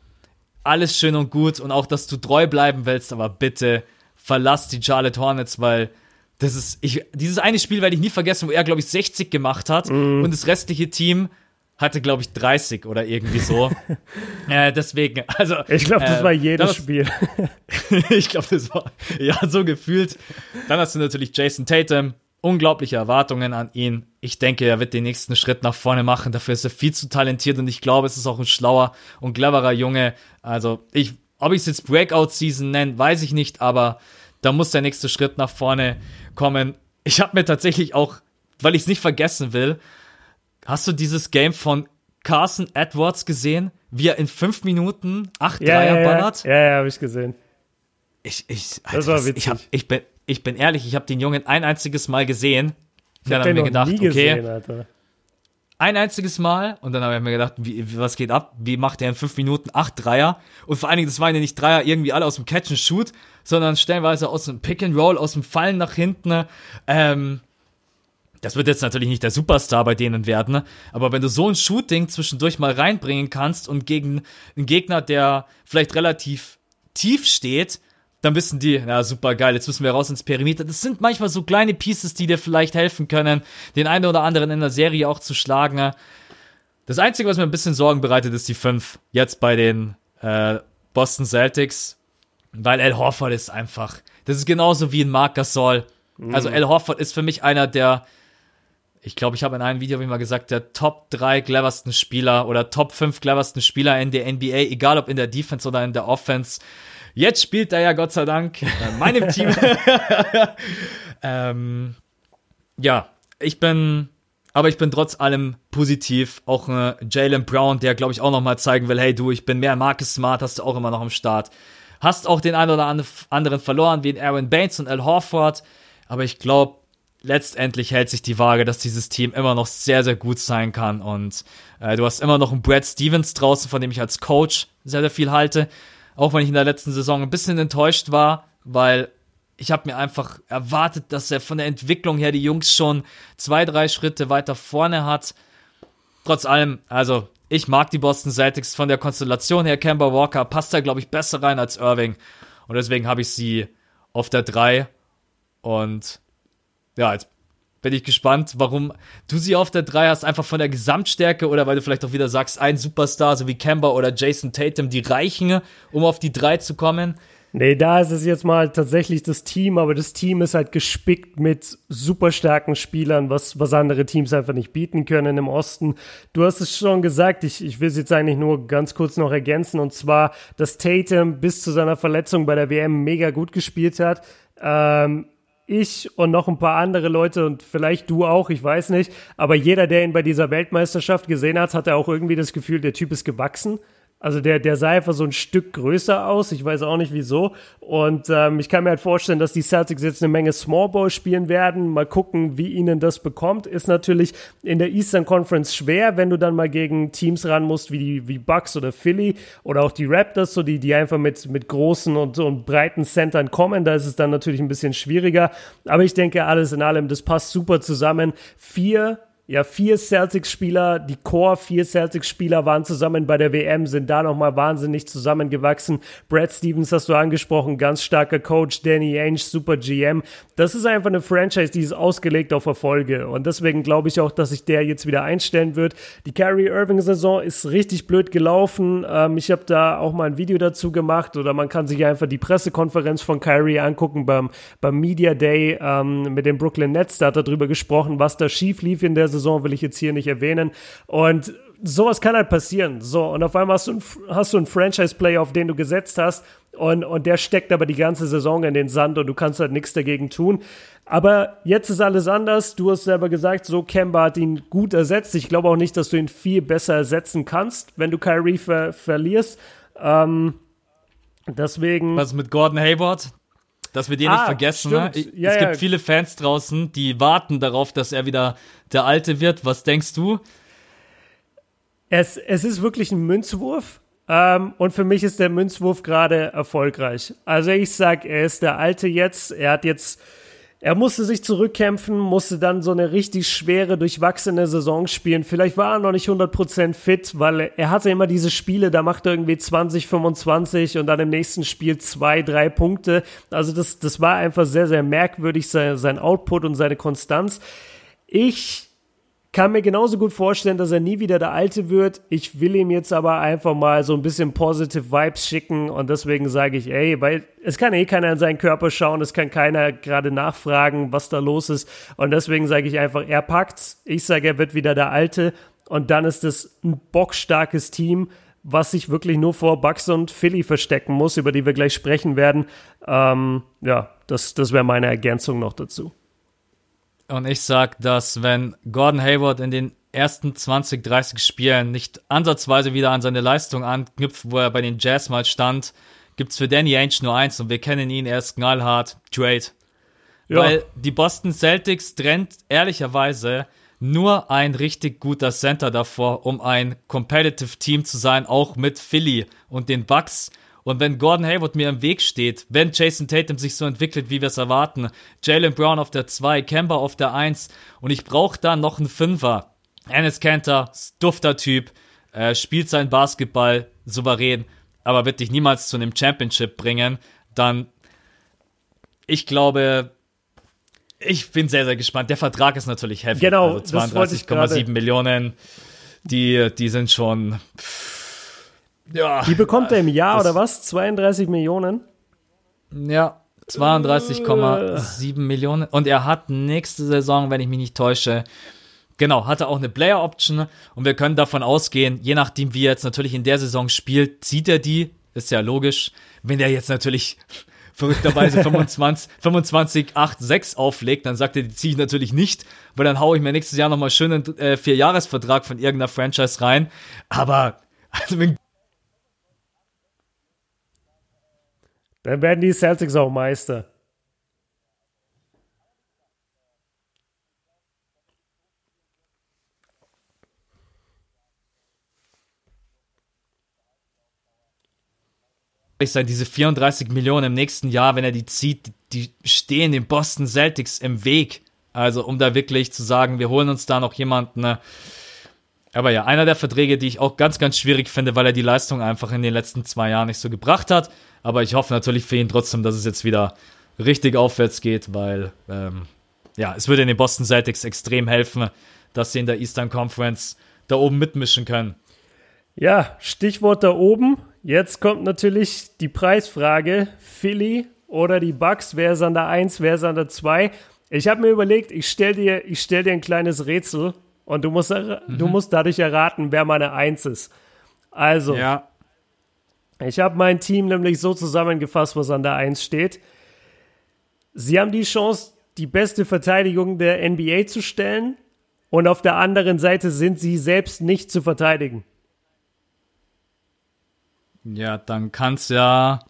alles schön und gut und auch, dass du treu bleiben willst, aber bitte verlass die Charlotte Hornets, weil das ist, ich, dieses eine Spiel werde ich nie vergessen, wo er, glaube ich, 60 gemacht hat mm. und das restliche Team hatte, glaube ich, 30 oder irgendwie so. <laughs> äh, deswegen, also.
Ich glaube, das äh, war jedes das, Spiel. <laughs>
ich glaube, das war, ja, so gefühlt. Dann hast du natürlich Jason Tatum. Unglaubliche Erwartungen an ihn. Ich denke, er wird den nächsten Schritt nach vorne machen. Dafür ist er viel zu talentiert und ich glaube, es ist auch ein schlauer und cleverer Junge. Also, ich, ob ich es jetzt Breakout-Season nenne, weiß ich nicht, aber da muss der nächste Schritt nach vorne kommen. Ich habe mir tatsächlich auch, weil ich es nicht vergessen will, Hast du dieses Game von Carson Edwards gesehen, wie er in fünf Minuten acht ja, Dreier
ja,
ballert?
Ja, ja, habe ich gesehen.
Ich, ich, Alter, das war witzig. Ich, hab, ich, bin, ich bin ehrlich, ich habe den Jungen ein einziges Mal gesehen. Ich dann habe mir gedacht, okay, gesehen, ein einziges Mal und dann habe ich mir gedacht, wie, was geht ab? Wie macht er in fünf Minuten acht Dreier? Und vor allen Dingen, das waren ja nicht Dreier irgendwie alle aus dem Catch and Shoot, sondern stellenweise aus dem Pick and Roll, aus dem Fallen nach hinten. Ähm, das wird jetzt natürlich nicht der Superstar bei denen werden, ne? aber wenn du so ein Shooting zwischendurch mal reinbringen kannst und gegen einen Gegner, der vielleicht relativ tief steht, dann wissen die, ja, super geil, jetzt müssen wir raus ins Perimeter. Das sind manchmal so kleine Pieces, die dir vielleicht helfen können, den einen oder anderen in der Serie auch zu schlagen. Das Einzige, was mir ein bisschen Sorgen bereitet, ist die 5 jetzt bei den äh, Boston Celtics, weil Al Horford ist einfach, das ist genauso wie ein Marc Gasol. Also mhm. Al Horford ist für mich einer der ich glaube, ich habe in einem Video wie mal gesagt, der Top 3 cleversten Spieler oder Top 5 cleversten Spieler in der NBA, egal ob in der Defense oder in der Offense. Jetzt spielt er ja Gott sei Dank in meinem Team. <laughs> ähm, ja, ich bin Aber ich bin trotz allem positiv. Auch äh, Jalen Brown, der glaube ich auch nochmal zeigen will, hey du, ich bin mehr Marcus Smart, hast du auch immer noch am Start. Hast auch den einen oder anderen verloren, wie in Aaron Baines und Al Horford. Aber ich glaube, letztendlich hält sich die Waage, dass dieses Team immer noch sehr, sehr gut sein kann. Und äh, du hast immer noch einen Brad Stevens draußen, von dem ich als Coach sehr, sehr viel halte. Auch wenn ich in der letzten Saison ein bisschen enttäuscht war, weil ich habe mir einfach erwartet, dass er von der Entwicklung her die Jungs schon zwei, drei Schritte weiter vorne hat. Trotz allem, also ich mag die Boston Celtics von der Konstellation her. Kemba Walker passt da, glaube ich, besser rein als Irving. Und deswegen habe ich sie auf der 3. Und ja, jetzt bin ich gespannt, warum du sie auf der 3 hast, einfach von der Gesamtstärke oder weil du vielleicht auch wieder sagst, ein Superstar, so wie Kemba oder Jason Tatum, die reichen, um auf die 3 zu kommen.
Nee, da ist es jetzt mal tatsächlich das Team, aber das Team ist halt gespickt mit super starken Spielern, was, was andere Teams einfach nicht bieten können im Osten. Du hast es schon gesagt, ich, ich will es jetzt eigentlich nur ganz kurz noch ergänzen, und zwar, dass Tatum bis zu seiner Verletzung bei der WM mega gut gespielt hat. Ähm, ich und noch ein paar andere Leute und vielleicht du auch, ich weiß nicht, aber jeder, der ihn bei dieser Weltmeisterschaft gesehen hat, hatte auch irgendwie das Gefühl, der Typ ist gewachsen. Also der, der sah einfach so ein Stück größer aus. Ich weiß auch nicht wieso. Und ähm, ich kann mir halt vorstellen, dass die Celtics jetzt eine Menge Small Ball spielen werden. Mal gucken, wie ihnen das bekommt. Ist natürlich in der Eastern Conference schwer, wenn du dann mal gegen Teams ran musst, wie die wie Bucks oder Philly oder auch die Raptors, so die, die einfach mit, mit großen und, und breiten Centern kommen. Da ist es dann natürlich ein bisschen schwieriger. Aber ich denke, alles in allem, das passt super zusammen. Vier ja, vier Celtics-Spieler, die Core vier Celtics-Spieler waren zusammen bei der WM, sind da nochmal wahnsinnig zusammengewachsen. Brad Stevens hast du angesprochen, ganz starker Coach, Danny Ainge, super GM. Das ist einfach eine Franchise, die ist ausgelegt auf Erfolge. Und deswegen glaube ich auch, dass sich der jetzt wieder einstellen wird. Die Kyrie Irving-Saison ist richtig blöd gelaufen. Ähm, ich habe da auch mal ein Video dazu gemacht oder man kann sich einfach die Pressekonferenz von Kyrie angucken beim, beim Media Day ähm, mit den Brooklyn Nets. Da hat er drüber gesprochen, was da schief lief in der Saison Saison will ich jetzt hier nicht erwähnen. Und sowas kann halt passieren. So, und auf einmal hast du, ein, hast du einen Franchise-Player, auf den du gesetzt hast, und, und der steckt aber die ganze Saison in den Sand und du kannst halt nichts dagegen tun. Aber jetzt ist alles anders. Du hast selber gesagt, so Kemba hat ihn gut ersetzt. Ich glaube auch nicht, dass du ihn viel besser ersetzen kannst, wenn du Kyrie ver verlierst. Ähm, deswegen.
Was mit Gordon Hayward? Dass wir den ah, nicht vergessen. Ne? Ja, es gibt viele Fans draußen, die warten darauf, dass er wieder der Alte wird. Was denkst du?
Es, es ist wirklich ein Münzwurf. Ähm, und für mich ist der Münzwurf gerade erfolgreich. Also ich sag, er ist der Alte jetzt. Er hat jetzt er musste sich zurückkämpfen, musste dann so eine richtig schwere, durchwachsene Saison spielen. Vielleicht war er noch nicht 100% fit, weil er hatte immer diese Spiele, da macht er irgendwie 20, 25 und dann im nächsten Spiel zwei, drei Punkte. Also das, das war einfach sehr, sehr merkwürdig, sein, sein Output und seine Konstanz. Ich kann mir genauso gut vorstellen, dass er nie wieder der Alte wird. Ich will ihm jetzt aber einfach mal so ein bisschen positive Vibes schicken und deswegen sage ich, ey, weil es kann eh keiner in seinen Körper schauen, es kann keiner gerade nachfragen, was da los ist und deswegen sage ich einfach, er packt's. Ich sage, er wird wieder der Alte und dann ist es ein bockstarkes Team, was sich wirklich nur vor Bucks und Philly verstecken muss, über die wir gleich sprechen werden. Ähm, ja, das, das wäre meine Ergänzung noch dazu.
Und ich sag, dass wenn Gordon Hayward in den ersten 20, 30 Spielen nicht ansatzweise wieder an seine Leistung anknüpft, wo er bei den Jazz mal stand, gibt's für Danny Ainge nur eins und wir kennen ihn, er ist knallhart, Trade. Ja. Weil die Boston Celtics trennt ehrlicherweise nur ein richtig guter Center davor, um ein competitive Team zu sein, auch mit Philly und den Bucks. Und wenn Gordon Hayward mir im Weg steht, wenn Jason Tatum sich so entwickelt, wie wir es erwarten, Jalen Brown auf der 2, Kemba auf der 1 und ich brauche da noch einen Fünfer. Ennis Cantor, dufter Typ, äh, spielt sein Basketball souverän, aber wird dich niemals zu einem Championship bringen, dann ich glaube, ich bin sehr, sehr gespannt. Der Vertrag ist natürlich heavy.
Genau,
also 32,7 Millionen. Die, die sind schon. Pff,
ja. Die bekommt er im Jahr oder was? 32 Millionen?
Ja, 32,7 Millionen. Und er hat nächste Saison, wenn ich mich nicht täusche, genau, hatte auch eine Player Option. Und wir können davon ausgehen, je nachdem, wie er jetzt natürlich in der Saison spielt, zieht er die. Ist ja logisch. Wenn er jetzt natürlich verrückterweise 25, 25, 8, 6 auflegt, dann sagt er, die ziehe ich natürlich nicht, weil dann haue ich mir nächstes Jahr nochmal schön einen äh, Vierjahresvertrag von irgendeiner Franchise rein. Aber <laughs> also wenn
Dann werden die Celtics auch Meister.
sein, diese 34 Millionen im nächsten Jahr, wenn er die zieht, die stehen den Boston Celtics im Weg. Also, um da wirklich zu sagen, wir holen uns da noch jemanden. Ne? Aber ja, einer der Verträge, die ich auch ganz, ganz schwierig finde, weil er die Leistung einfach in den letzten zwei Jahren nicht so gebracht hat. Aber ich hoffe natürlich für ihn trotzdem, dass es jetzt wieder richtig aufwärts geht, weil ähm, ja, es würde den Boston Celtics extrem helfen, dass sie in der Eastern Conference da oben mitmischen können.
Ja, Stichwort da oben. Jetzt kommt natürlich die Preisfrage: Philly oder die Bucks? Wer ist an der 1, wer ist an der 2? Ich habe mir überlegt, ich stelle dir, stell dir ein kleines Rätsel und du musst, mhm. du musst dadurch erraten, wer meine 1 ist. Also, ja. Ich habe mein Team nämlich so zusammengefasst, was an der 1 steht. Sie haben die Chance, die beste Verteidigung der NBA zu stellen und auf der anderen Seite sind sie selbst nicht zu verteidigen.
Ja, dann kann's ja.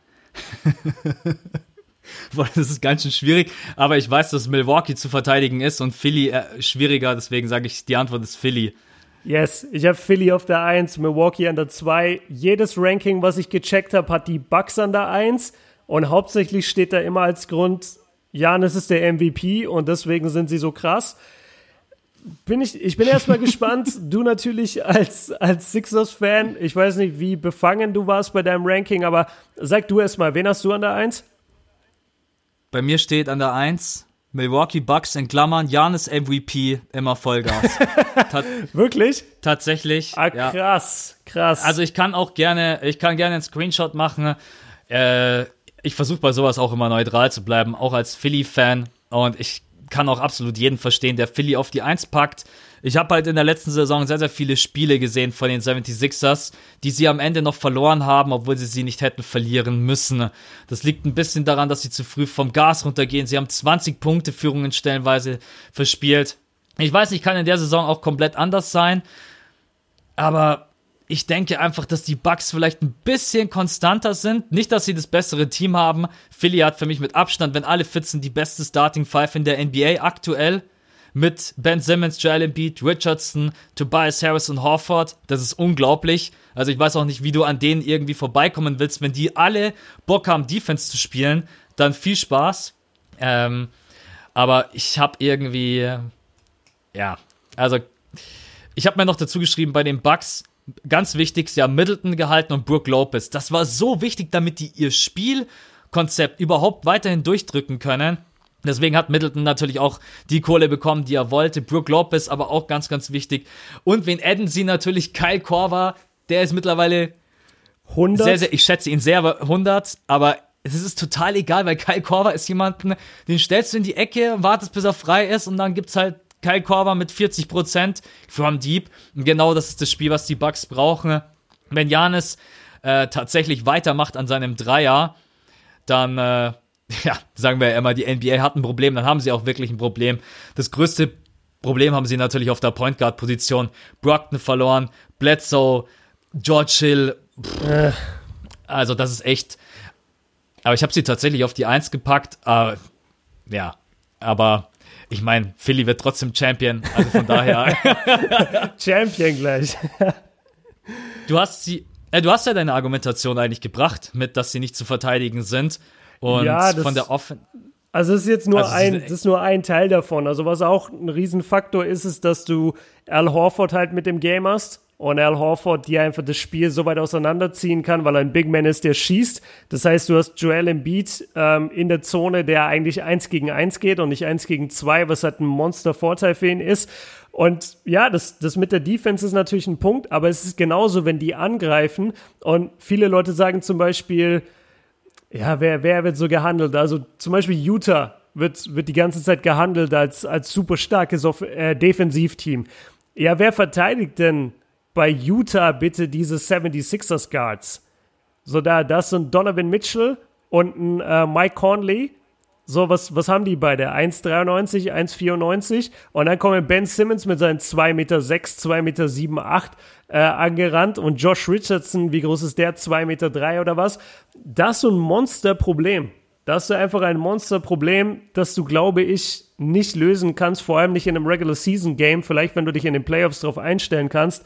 <laughs> das ist ganz schön schwierig. Aber ich weiß, dass Milwaukee zu verteidigen ist und Philly äh, schwieriger. Deswegen sage ich, die Antwort ist Philly.
Yes, ich habe Philly auf der 1, Milwaukee an der 2. Jedes Ranking, was ich gecheckt habe, hat die Bucks an der 1. Und hauptsächlich steht da immer als Grund, Janis ist der MVP und deswegen sind sie so krass bin ich, ich bin erstmal <laughs> gespannt. Du natürlich als, als Sixers-Fan. Ich weiß nicht, wie befangen du warst bei deinem Ranking, aber sag du erstmal, wen hast du an der 1?
Bei mir steht an der 1 Milwaukee Bucks in Klammern, Janis MVP, immer Vollgas. <laughs>
Ta Wirklich?
Tatsächlich.
Ah, krass, ja. krass.
Also ich kann auch gerne, ich kann gerne einen Screenshot machen. Äh, ich versuche bei sowas auch immer neutral zu bleiben, auch als Philly-Fan. Und ich kann auch absolut jeden verstehen, der Philly auf die Eins packt. Ich habe halt in der letzten Saison sehr, sehr viele Spiele gesehen von den 76ers, die sie am Ende noch verloren haben, obwohl sie sie nicht hätten verlieren müssen. Das liegt ein bisschen daran, dass sie zu früh vom Gas runtergehen. Sie haben 20 Punkte Führungen stellenweise verspielt. Ich weiß nicht, kann in der Saison auch komplett anders sein. Aber ich denke einfach, dass die Bucks vielleicht ein bisschen konstanter sind. Nicht, dass sie das bessere Team haben. Philly hat für mich mit Abstand, wenn alle fit sind, die beste Starting Five in der NBA aktuell. Mit Ben Simmons, Joel Embiid, Richardson, Tobias Harris und Horford. Das ist unglaublich. Also ich weiß auch nicht, wie du an denen irgendwie vorbeikommen willst. Wenn die alle Bock haben, Defense zu spielen, dann viel Spaß. Ähm, aber ich habe irgendwie, ja, also ich habe mir noch dazu geschrieben, bei den Bucks ganz wichtig, sie haben Middleton gehalten und Brooke Lopez. Das war so wichtig, damit die ihr Spielkonzept überhaupt weiterhin durchdrücken können. Deswegen hat Middleton natürlich auch die Kohle bekommen, die er wollte. Brooke Lopez aber auch ganz, ganz wichtig. Und wen adden sie natürlich? Kyle Korver, der ist mittlerweile 100. Sehr, sehr, ich schätze ihn sehr 100, aber es ist total egal, weil Kyle Korver ist jemanden, den stellst du in die Ecke, wartest bis er frei ist und dann gibt's halt Kyle Korver mit 40% from Deep. Und genau das ist das Spiel, was die Bucks brauchen. Wenn Janis äh, tatsächlich weitermacht an seinem Dreier, dann, äh, ja, sagen wir ja immer, die NBA hat ein Problem, dann haben sie auch wirklich ein Problem. Das größte Problem haben sie natürlich auf der Point Guard Position. Brockton verloren, Bledsoe, George Hill. Pff, also das ist echt. Aber ich habe sie tatsächlich auf die Eins gepackt. Äh, ja, aber ich meine, Philly wird trotzdem Champion, also von daher. <laughs>
Champion gleich.
du hast sie, äh, du hast ja deine Argumentation eigentlich gebracht, mit, dass sie nicht zu verteidigen sind. Und ja, das, von der Offen.
Also es ist jetzt nur also ein, das ist nur ein Teil davon. Also was auch ein Riesenfaktor ist, ist, dass du Al Horford halt mit dem Game hast und Al Horford dir einfach das Spiel so weit auseinanderziehen kann, weil er ein Big Man ist, der schießt. Das heißt, du hast Joel Embiid ähm, in der Zone, der eigentlich eins gegen eins geht und nicht eins gegen zwei, was halt ein Monster-Vorteil für ihn ist. Und ja, das, das mit der Defense ist natürlich ein Punkt, aber es ist genauso, wenn die angreifen und viele Leute sagen zum Beispiel, ja, wer, wer wird so gehandelt? Also zum Beispiel Utah wird, wird die ganze Zeit gehandelt als, als super starkes äh, Defensivteam. Ja, wer verteidigt denn bei Utah bitte diese 76ers Guards. So, da, das sind Donovan Mitchell und ein äh, Mike Conley. So, was, was haben die beide? 1,93, 1,94 und dann kommen Ben Simmons mit seinen 2,6 Meter, 2,7 Meter 7, 8 äh, angerannt und Josh Richardson, wie groß ist der? 2,3 Meter 3 oder was? Das ist so ein Monsterproblem. Da hast du einfach ein Monsterproblem, das du, glaube ich, nicht lösen kannst, vor allem nicht in einem Regular Season Game, vielleicht wenn du dich in den Playoffs darauf einstellen kannst.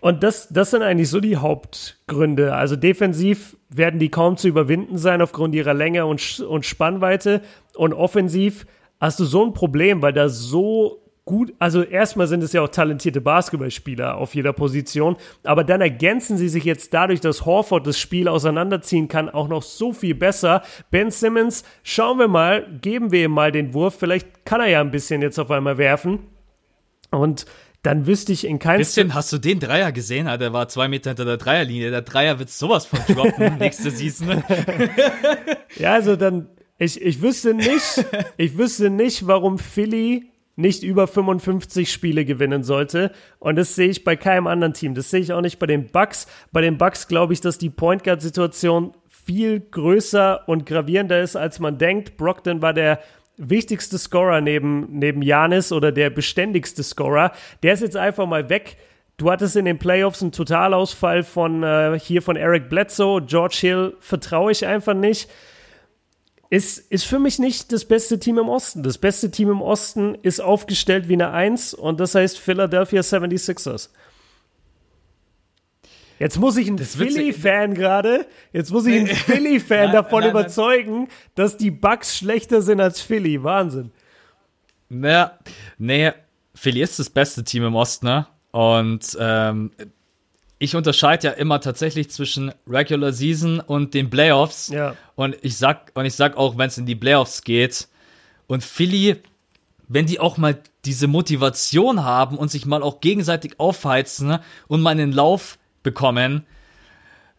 Und das, das sind eigentlich so die Hauptgründe. Also defensiv werden die kaum zu überwinden sein aufgrund ihrer Länge und, und Spannweite. Und offensiv hast du so ein Problem, weil da so gut, also erstmal sind es ja auch talentierte Basketballspieler auf jeder Position, aber dann ergänzen sie sich jetzt dadurch, dass Horford das Spiel auseinanderziehen kann, auch noch so viel besser. Ben Simmons, schauen wir mal, geben wir ihm mal den Wurf, vielleicht kann er ja ein bisschen jetzt auf einmal werfen. Und dann wüsste ich in keinem.
Bisschen, hast du den Dreier gesehen? Der war zwei Meter hinter der Dreierlinie. Der Dreier wird sowas von droppen <laughs> nächste Season.
ja, also dann, ich, ich wüsste nicht, <laughs> ich wüsste nicht, warum Philly nicht über 55 Spiele gewinnen sollte. Und das sehe ich bei keinem anderen Team. Das sehe ich auch nicht bei den Bucks. Bei den Bucks glaube ich, dass die Point Guard Situation viel größer und gravierender ist, als man denkt. Brockton war der wichtigste Scorer neben, neben Janis oder der beständigste Scorer. Der ist jetzt einfach mal weg. Du hattest in den Playoffs einen Totalausfall von äh, hier von Eric Bledsoe. George Hill vertraue ich einfach nicht ist, ist für mich nicht das beste Team im Osten. Das beste Team im Osten ist aufgestellt wie eine Eins und das heißt Philadelphia 76ers. Jetzt muss ich einen Philly-Fan gerade, jetzt muss ich einen <laughs> Philly-Fan davon nein, überzeugen, nein. dass die Bucks schlechter sind als Philly. Wahnsinn.
Naja, nee, Philly ist das beste Team im Osten, ne? Und ähm, ich unterscheide ja immer tatsächlich zwischen Regular Season und den Playoffs. Ja. Und ich sag, und ich sag auch, wenn es in die Playoffs geht und Philly, wenn die auch mal diese Motivation haben und sich mal auch gegenseitig aufheizen und mal einen Lauf bekommen,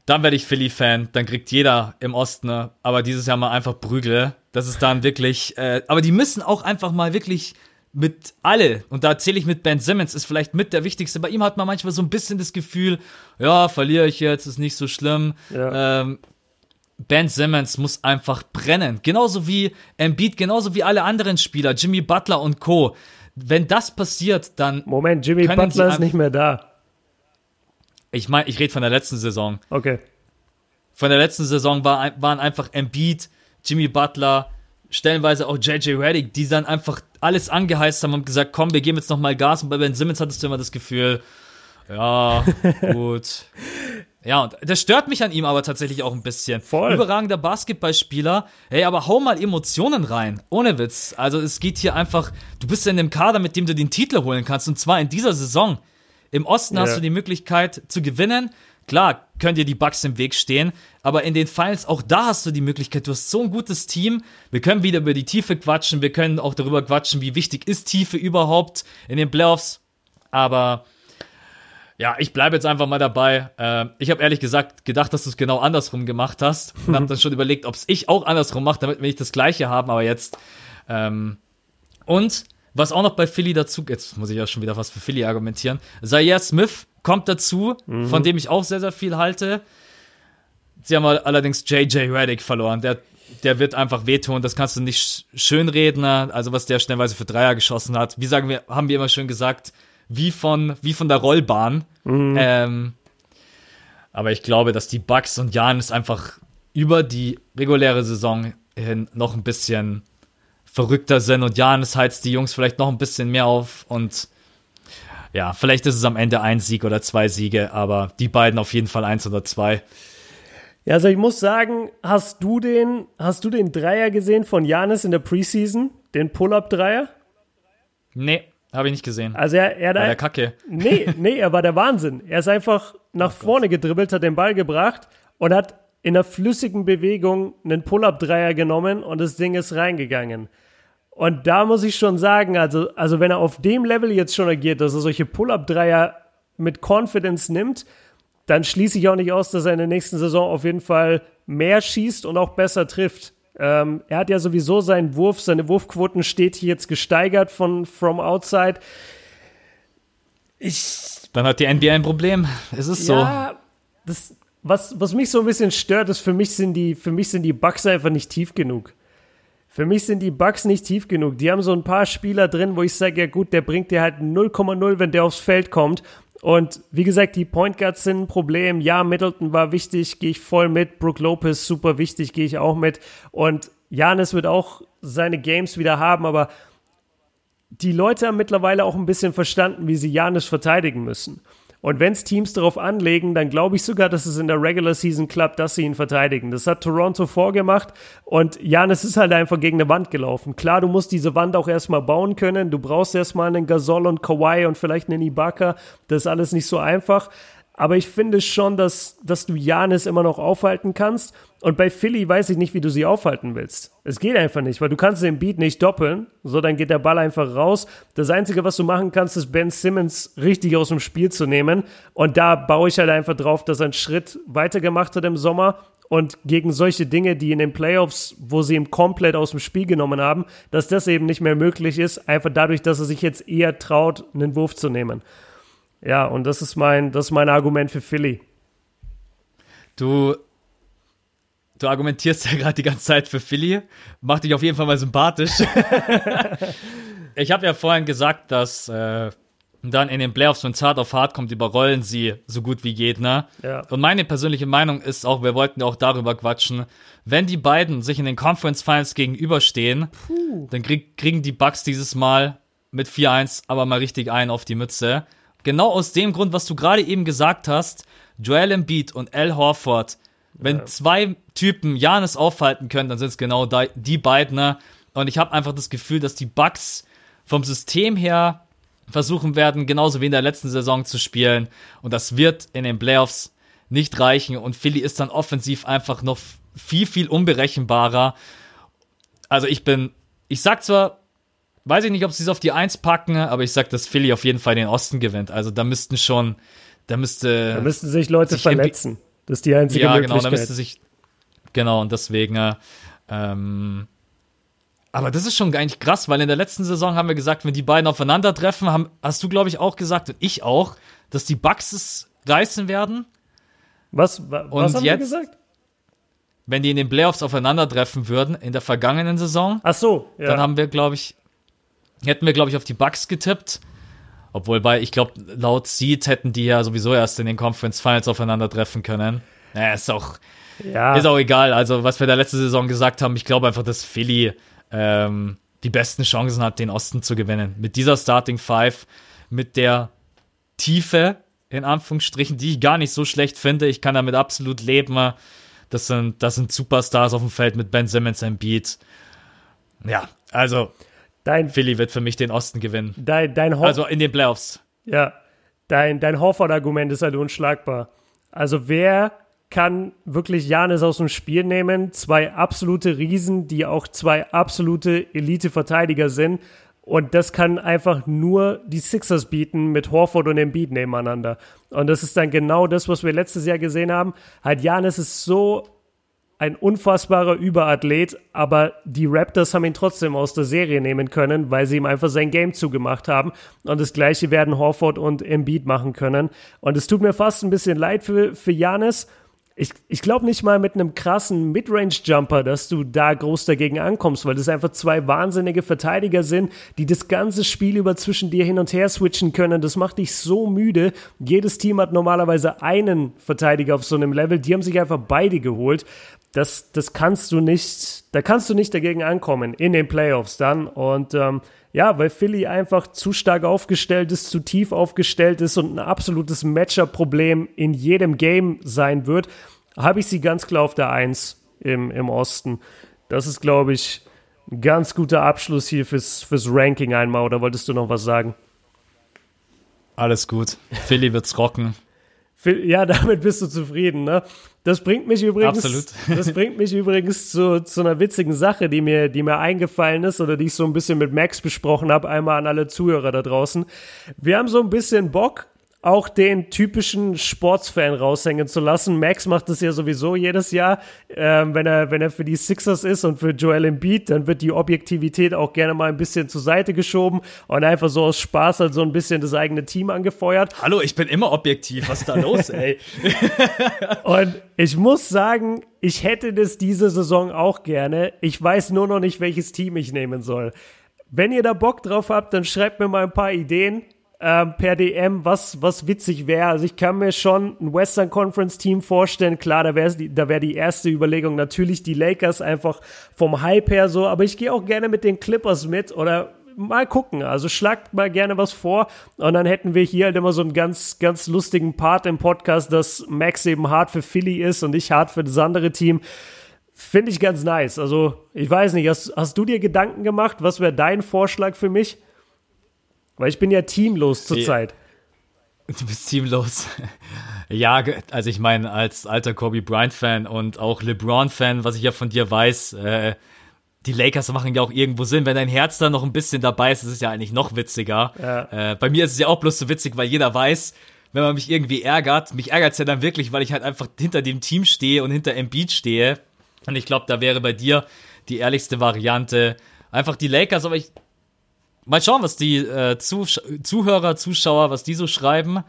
dann werde ich Philly-Fan. Dann kriegt jeder im Osten, aber dieses Jahr mal einfach Prügel. Das ist dann wirklich, äh, aber die müssen auch einfach mal wirklich mit alle, und da zähle ich mit Ben Simmons, ist vielleicht mit der wichtigste. Bei ihm hat man manchmal so ein bisschen das Gefühl, ja, verliere ich jetzt, ist nicht so schlimm. Ja. Ähm, ben Simmons muss einfach brennen. Genauso wie Embiid, genauso wie alle anderen Spieler, Jimmy Butler und Co. Wenn das passiert, dann.
Moment, Jimmy Butler ist nicht mehr da.
Ich meine, ich rede von der letzten Saison.
Okay.
Von der letzten Saison war, waren einfach Embiid, Jimmy Butler, stellenweise auch JJ Reddick, die dann einfach alles angeheizt haben und gesagt, komm, wir geben jetzt nochmal Gas. Und bei Ben Simmons hattest du immer das Gefühl, ja, <laughs> gut. Ja, und das stört mich an ihm aber tatsächlich auch ein bisschen. Voll. Überragender Basketballspieler. Hey, aber hau mal Emotionen rein. Ohne Witz. Also es geht hier einfach, du bist in dem Kader, mit dem du den Titel holen kannst. Und zwar in dieser Saison. Im Osten yeah. hast du die Möglichkeit zu gewinnen. Klar, können dir die Bugs im Weg stehen, aber in den Finals, auch da hast du die Möglichkeit, du hast so ein gutes Team. Wir können wieder über die Tiefe quatschen, wir können auch darüber quatschen, wie wichtig ist Tiefe überhaupt in den Playoffs. Aber ja, ich bleibe jetzt einfach mal dabei. Äh, ich habe ehrlich gesagt gedacht, dass du es genau andersrum gemacht hast <laughs> und habe dann schon überlegt, ob es ich auch andersrum mache, damit wir nicht das Gleiche haben. Aber jetzt ähm, und was auch noch bei Philly dazu, jetzt muss ich ja schon wieder was für Philly argumentieren. Zaire Smith kommt dazu, mhm. von dem ich auch sehr, sehr viel halte. Sie haben allerdings JJ Reddick verloren. Der, der wird einfach wehtun. Das kannst du nicht schönreden. Ne? Also, was der schnellweise für Dreier geschossen hat. Wie sagen wir, haben wir immer schön gesagt, wie von, wie von der Rollbahn. Mhm. Ähm, aber ich glaube, dass die Bucks und Janis einfach über die reguläre Saison hin noch ein bisschen verrückter sind und Janis heizt die Jungs vielleicht noch ein bisschen mehr auf und ja, vielleicht ist es am Ende ein Sieg oder zwei Siege, aber die beiden auf jeden Fall eins oder zwei.
Ja, also ich muss sagen, hast du den, hast du den Dreier gesehen von Janis in der Preseason? Den Pull-Up-Dreier?
Nee, habe ich nicht gesehen.
Also er, er
war der Kacke.
Nee, nee, er war der Wahnsinn. Er ist einfach nach <laughs> oh vorne gedribbelt, hat den Ball gebracht und hat in einer flüssigen Bewegung einen Pull-Up-Dreier genommen und das Ding ist reingegangen. Und da muss ich schon sagen, also, also wenn er auf dem Level jetzt schon agiert, dass er solche Pull-Up-Dreier mit Confidence nimmt, dann schließe ich auch nicht aus, dass er in der nächsten Saison auf jeden Fall mehr schießt und auch besser trifft. Ähm, er hat ja sowieso seinen Wurf, seine Wurfquoten steht hier jetzt gesteigert von From Outside.
Ich. Dann hat die NBA ein Problem. Es ist ja, so.
Das, was, was mich so ein bisschen stört, ist, für mich sind die, für mich sind die Bugs einfach nicht tief genug. Für mich sind die Bugs nicht tief genug. Die haben so ein paar Spieler drin, wo ich sage, ja gut, der bringt dir halt 0,0, wenn der aufs Feld kommt. Und wie gesagt, die Point Guards sind ein Problem. Ja, Middleton war wichtig, gehe ich voll mit. Brook Lopez super wichtig, gehe ich auch mit. Und Janis wird auch seine Games wieder haben, aber die Leute haben mittlerweile auch ein bisschen verstanden, wie sie Janis verteidigen müssen. Und wenn es Teams darauf anlegen, dann glaube ich sogar, dass es in der Regular Season klappt, dass sie ihn verteidigen. Das hat Toronto vorgemacht und Janis ist halt einfach gegen eine Wand gelaufen. Klar, du musst diese Wand auch erstmal bauen können. Du brauchst erstmal einen Gasol und Kawhi und vielleicht einen Ibaka. Das ist alles nicht so einfach. Aber ich finde schon, dass, dass du Janis immer noch aufhalten kannst. Und bei Philly weiß ich nicht, wie du sie aufhalten willst. Es geht einfach nicht, weil du kannst den Beat nicht doppeln. So, dann geht der Ball einfach raus. Das Einzige, was du machen kannst, ist Ben Simmons richtig aus dem Spiel zu nehmen. Und da baue ich halt einfach drauf, dass er einen Schritt weiter gemacht hat im Sommer. Und gegen solche Dinge, die in den Playoffs, wo sie ihn komplett aus dem Spiel genommen haben, dass das eben nicht mehr möglich ist, einfach dadurch, dass er sich jetzt eher traut, einen Wurf zu nehmen. Ja, und das ist mein, das ist mein Argument für Philly.
Du, du argumentierst <laughs> ja gerade die ganze Zeit für Philly. Macht dich auf jeden Fall mal sympathisch. <laughs> ich habe ja vorhin gesagt, dass äh, dann in den Playoffs, wenn es hart auf hart kommt, überrollen sie so gut wie Gegner. Ja. Und meine persönliche Meinung ist auch, wir wollten ja auch darüber quatschen, wenn die beiden sich in den Conference Finals gegenüberstehen, Puh. dann krieg, kriegen die Bucks dieses Mal mit 4-1 aber mal richtig ein auf die Mütze. Genau aus dem Grund, was du gerade eben gesagt hast, Joel Embiid und Al Horford, wenn ja. zwei Typen Janis aufhalten können, dann sind es genau die beiden. Ne? Und ich habe einfach das Gefühl, dass die Bucks vom System her versuchen werden, genauso wie in der letzten Saison zu spielen. Und das wird in den Playoffs nicht reichen. Und Philly ist dann offensiv einfach noch viel, viel unberechenbarer. Also ich bin, ich sag zwar, Weiß ich nicht, ob sie es auf die Eins packen, aber ich sag, dass Philly auf jeden Fall den Osten gewinnt. Also da müssten schon, da müsste.
Da müssten sich Leute sich verletzen. Das ist die einzige ja, Möglichkeit. Ja, genau, da müsste sich.
Genau, und deswegen, äh, ähm, aber das ist schon eigentlich krass, weil in der letzten Saison haben wir gesagt, wenn die beiden aufeinandertreffen, haben, hast du, glaube ich, auch gesagt und ich auch, dass die Bucks es reißen werden.
Was, was,
und
haben
jetzt, wir gesagt? Wenn die in den Playoffs aufeinandertreffen würden in der vergangenen Saison,
Ach so,
ja. dann haben wir, glaube ich, hätten wir, glaube ich, auf die Bucks getippt. Obwohl bei, ich glaube, laut Seed hätten die ja sowieso erst in den Conference Finals aufeinandertreffen können. Naja, ist auch, ja. ist auch egal. Also, was wir da letzte Saison gesagt haben, ich glaube einfach, dass Philly ähm, die besten Chancen hat, den Osten zu gewinnen. Mit dieser Starting Five, mit der Tiefe, in Anführungsstrichen, die ich gar nicht so schlecht finde. Ich kann damit absolut leben. Das sind, das sind Superstars auf dem Feld mit Ben Simmons Beat. Ja, also Dein, Philly wird für mich den Osten gewinnen.
Dein, dein
Ho also in den Playoffs.
Ja, dein, dein Horford-Argument ist halt unschlagbar. Also wer kann wirklich Janis aus dem Spiel nehmen? Zwei absolute Riesen, die auch zwei absolute Elite-Verteidiger sind. Und das kann einfach nur die Sixers bieten mit Horford und Embiid nebeneinander. Und das ist dann genau das, was wir letztes Jahr gesehen haben. Halt, Janis ist so ein unfassbarer Überathlet, aber die Raptors haben ihn trotzdem aus der Serie nehmen können, weil sie ihm einfach sein Game zugemacht haben. Und das gleiche werden Horford und Embiid machen können. Und es tut mir fast ein bisschen leid für, für Janis. Ich, ich glaube nicht mal mit einem krassen Midrange-Jumper, dass du da groß dagegen ankommst, weil das einfach zwei wahnsinnige Verteidiger sind, die das ganze Spiel über zwischen dir hin und her switchen können. Das macht dich so müde. Jedes Team hat normalerweise einen Verteidiger auf so einem Level. Die haben sich einfach beide geholt das, das kannst du nicht, da kannst du nicht dagegen ankommen in den Playoffs dann. Und ähm, ja, weil Philly einfach zu stark aufgestellt ist, zu tief aufgestellt ist und ein absolutes Matchup-Problem in jedem Game sein wird, habe ich sie ganz klar auf der Eins im, im Osten. Das ist, glaube ich, ein ganz guter Abschluss hier fürs, fürs Ranking einmal. Oder wolltest du noch was sagen?
Alles gut. Philly wird's rocken.
Ja, <laughs> damit bist du zufrieden, ne? Das bringt mich übrigens,
Absolut. <laughs>
das bringt mich übrigens zu, zu einer witzigen Sache, die mir, die mir eingefallen ist oder die ich so ein bisschen mit Max besprochen habe, einmal an alle Zuhörer da draußen. Wir haben so ein bisschen Bock auch den typischen Sportsfan raushängen zu lassen. Max macht das ja sowieso jedes Jahr, ähm, wenn er wenn er für die Sixers ist und für Joel Embiid, dann wird die Objektivität auch gerne mal ein bisschen zur Seite geschoben und einfach so aus Spaß halt so ein bisschen das eigene Team angefeuert.
Hallo, ich bin immer objektiv. Was ist da los, ey? <laughs> <laughs>
und ich muss sagen, ich hätte das diese Saison auch gerne. Ich weiß nur noch nicht, welches Team ich nehmen soll. Wenn ihr da Bock drauf habt, dann schreibt mir mal ein paar Ideen ähm, per DM, was, was witzig wäre. Also ich kann mir schon ein Western Conference Team vorstellen. Klar, da wäre da wär die erste Überlegung natürlich die Lakers einfach vom Hype her so. Aber ich gehe auch gerne mit den Clippers mit oder mal gucken. Also schlagt mal gerne was vor und dann hätten wir hier halt immer so einen ganz, ganz lustigen Part im Podcast, dass Max eben hart für Philly ist und ich hart für das andere Team. Finde ich ganz nice. Also, ich weiß nicht, hast, hast du dir Gedanken gemacht? Was wäre dein Vorschlag für mich? Weil ich bin ja teamlos zurzeit. <laughs>
Du bist teamlos. ja, also ich meine, als alter Kobe Bryant-Fan und auch LeBron-Fan, was ich ja von dir weiß, äh, die Lakers machen ja auch irgendwo Sinn. Wenn dein Herz da noch ein bisschen dabei ist, ist es ja eigentlich noch witziger. Ja. Äh, bei mir ist es ja auch bloß so witzig, weil jeder weiß, wenn man mich irgendwie ärgert, mich ärgert es ja dann wirklich, weil ich halt einfach hinter dem Team stehe und hinter Embiid stehe. Und ich glaube, da wäre bei dir die ehrlichste Variante einfach die Lakers, aber ich Mal schauen, was die äh, Zuh Zuhörer, Zuschauer, was die so schreiben.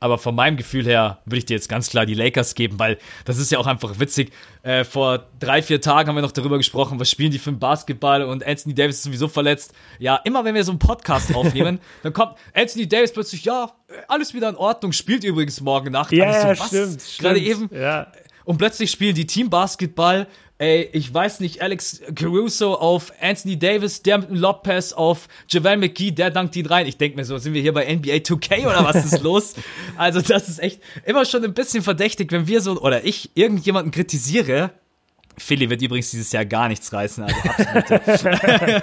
Aber von meinem Gefühl her würde ich dir jetzt ganz klar die Lakers geben, weil das ist ja auch einfach witzig. Äh, vor drei, vier Tagen haben wir noch darüber gesprochen, was spielen die für ein Basketball und Anthony Davis ist sowieso verletzt. Ja, immer wenn wir so einen Podcast aufnehmen, <laughs> dann kommt Anthony Davis plötzlich, ja, alles wieder in Ordnung, spielt übrigens morgen Nacht.
Ja, so, stimmt, stimmt.
Gerade eben. Ja. Und plötzlich spielen die Team Basketball ey, ich weiß nicht, Alex Caruso auf Anthony Davis, der mit dem Lopez auf Javel McGee, der dankt ihn rein. Ich denke mir so, sind wir hier bei NBA 2K oder was ist <laughs> los? Also das ist echt immer schon ein bisschen verdächtig, wenn wir so, oder ich irgendjemanden kritisiere. Philly wird übrigens dieses Jahr gar nichts reißen, also absolut. <laughs> <laughs>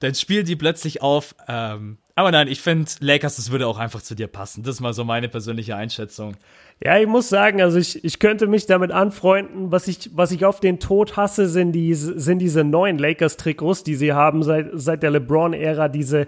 Dann spielen die plötzlich auf. Ähm, aber nein, ich finde, Lakers, das würde auch einfach zu dir passen. Das ist mal so meine persönliche Einschätzung.
Ja, ich muss sagen, also ich, ich könnte mich damit anfreunden. Was ich, was ich auf den Tod hasse, sind, die, sind diese neuen Lakers-Trikots, die sie haben seit, seit der LeBron-Ära. Diese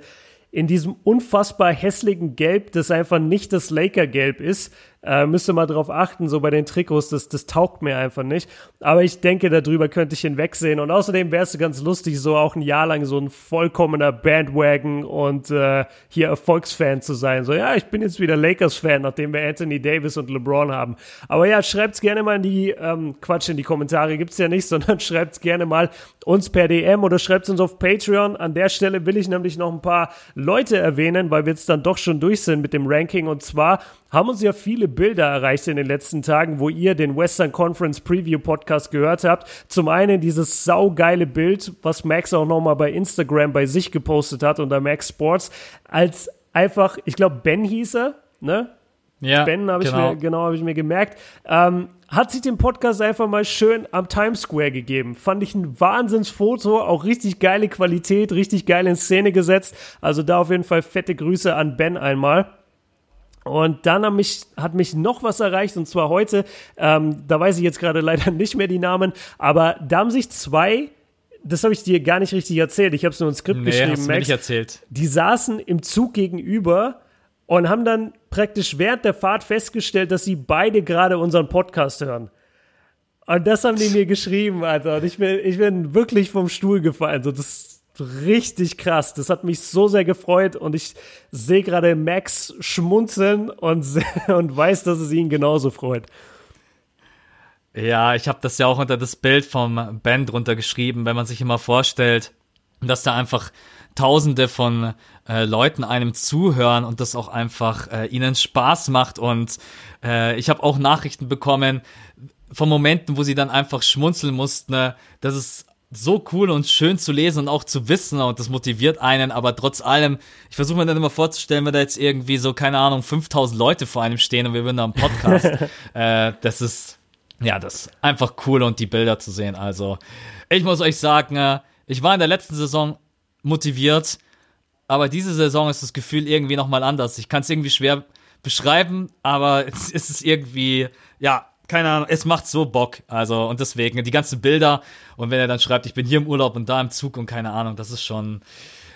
in diesem unfassbar hässlichen Gelb, das einfach nicht das Laker-Gelb ist. Äh, müsste mal drauf achten, so bei den Trikots, das, das taugt mir einfach nicht. Aber ich denke, darüber könnte ich hinwegsehen. Und außerdem wäre es ganz lustig, so auch ein Jahr lang so ein vollkommener Bandwagon und äh, hier Erfolgsfan zu sein. So, ja, ich bin jetzt wieder Lakers-Fan, nachdem wir Anthony Davis und LeBron haben. Aber ja, schreibt's gerne mal in die, ähm, Quatsch, in die Kommentare gibt's ja nicht, <laughs> sondern schreibt's gerne mal uns per DM oder schreibt's uns auf Patreon. An der Stelle will ich nämlich noch ein paar Leute erwähnen, weil wir jetzt dann doch schon durch sind mit dem Ranking. Und zwar haben uns ja viele Bilder erreicht in den letzten Tagen, wo ihr den Western Conference Preview Podcast gehört habt. Zum einen dieses saugeile Bild, was Max auch nochmal bei Instagram bei sich gepostet hat unter Max Sports, als einfach, ich glaube, Ben hieß er, ne? Ja, ben habe genau. ich mir genau habe ich mir gemerkt. Ähm, hat sich den Podcast einfach mal schön am Times Square gegeben. Fand ich ein Wahnsinnsfoto, auch richtig geile Qualität, richtig geil in Szene gesetzt. Also da auf jeden Fall fette Grüße an Ben einmal. Und dann hat mich, hat mich noch was erreicht, und zwar heute, ähm, da weiß ich jetzt gerade <laughs> leider nicht mehr die Namen, aber da haben sich zwei, das habe ich dir gar nicht richtig erzählt, ich habe es nur ins Skript nee, geschrieben, hast
Max. Nicht erzählt.
Die saßen im Zug gegenüber und haben dann praktisch während der Fahrt festgestellt, dass sie beide gerade unseren Podcast hören. Und das haben die mir geschrieben, Alter. Und ich bin, ich bin wirklich vom Stuhl gefallen. So, das, richtig krass. Das hat mich so sehr gefreut und ich sehe gerade Max schmunzeln und, <laughs> und weiß, dass es ihn genauso freut.
Ja, ich habe das ja auch unter das Bild vom Ben drunter geschrieben, wenn man sich immer vorstellt, dass da einfach Tausende von äh, Leuten einem zuhören und das auch einfach äh, ihnen Spaß macht. Und äh, ich habe auch Nachrichten bekommen von Momenten, wo sie dann einfach schmunzeln mussten, ne, dass es so cool und schön zu lesen und auch zu wissen und das motiviert einen, aber trotz allem, ich versuche mir dann immer vorzustellen, wenn da jetzt irgendwie so, keine Ahnung, 5000 Leute vor einem stehen und wir würden da einen Podcast, <laughs> äh, das ist, ja, das ist einfach cool und die Bilder zu sehen, also ich muss euch sagen, äh, ich war in der letzten Saison motiviert, aber diese Saison ist das Gefühl irgendwie nochmal anders. Ich kann es irgendwie schwer beschreiben, aber <laughs> es ist irgendwie, ja, keine Ahnung, es macht so Bock. Also, und deswegen, die ganzen Bilder. Und wenn er dann schreibt, ich bin hier im Urlaub und da im Zug und keine Ahnung, das ist schon.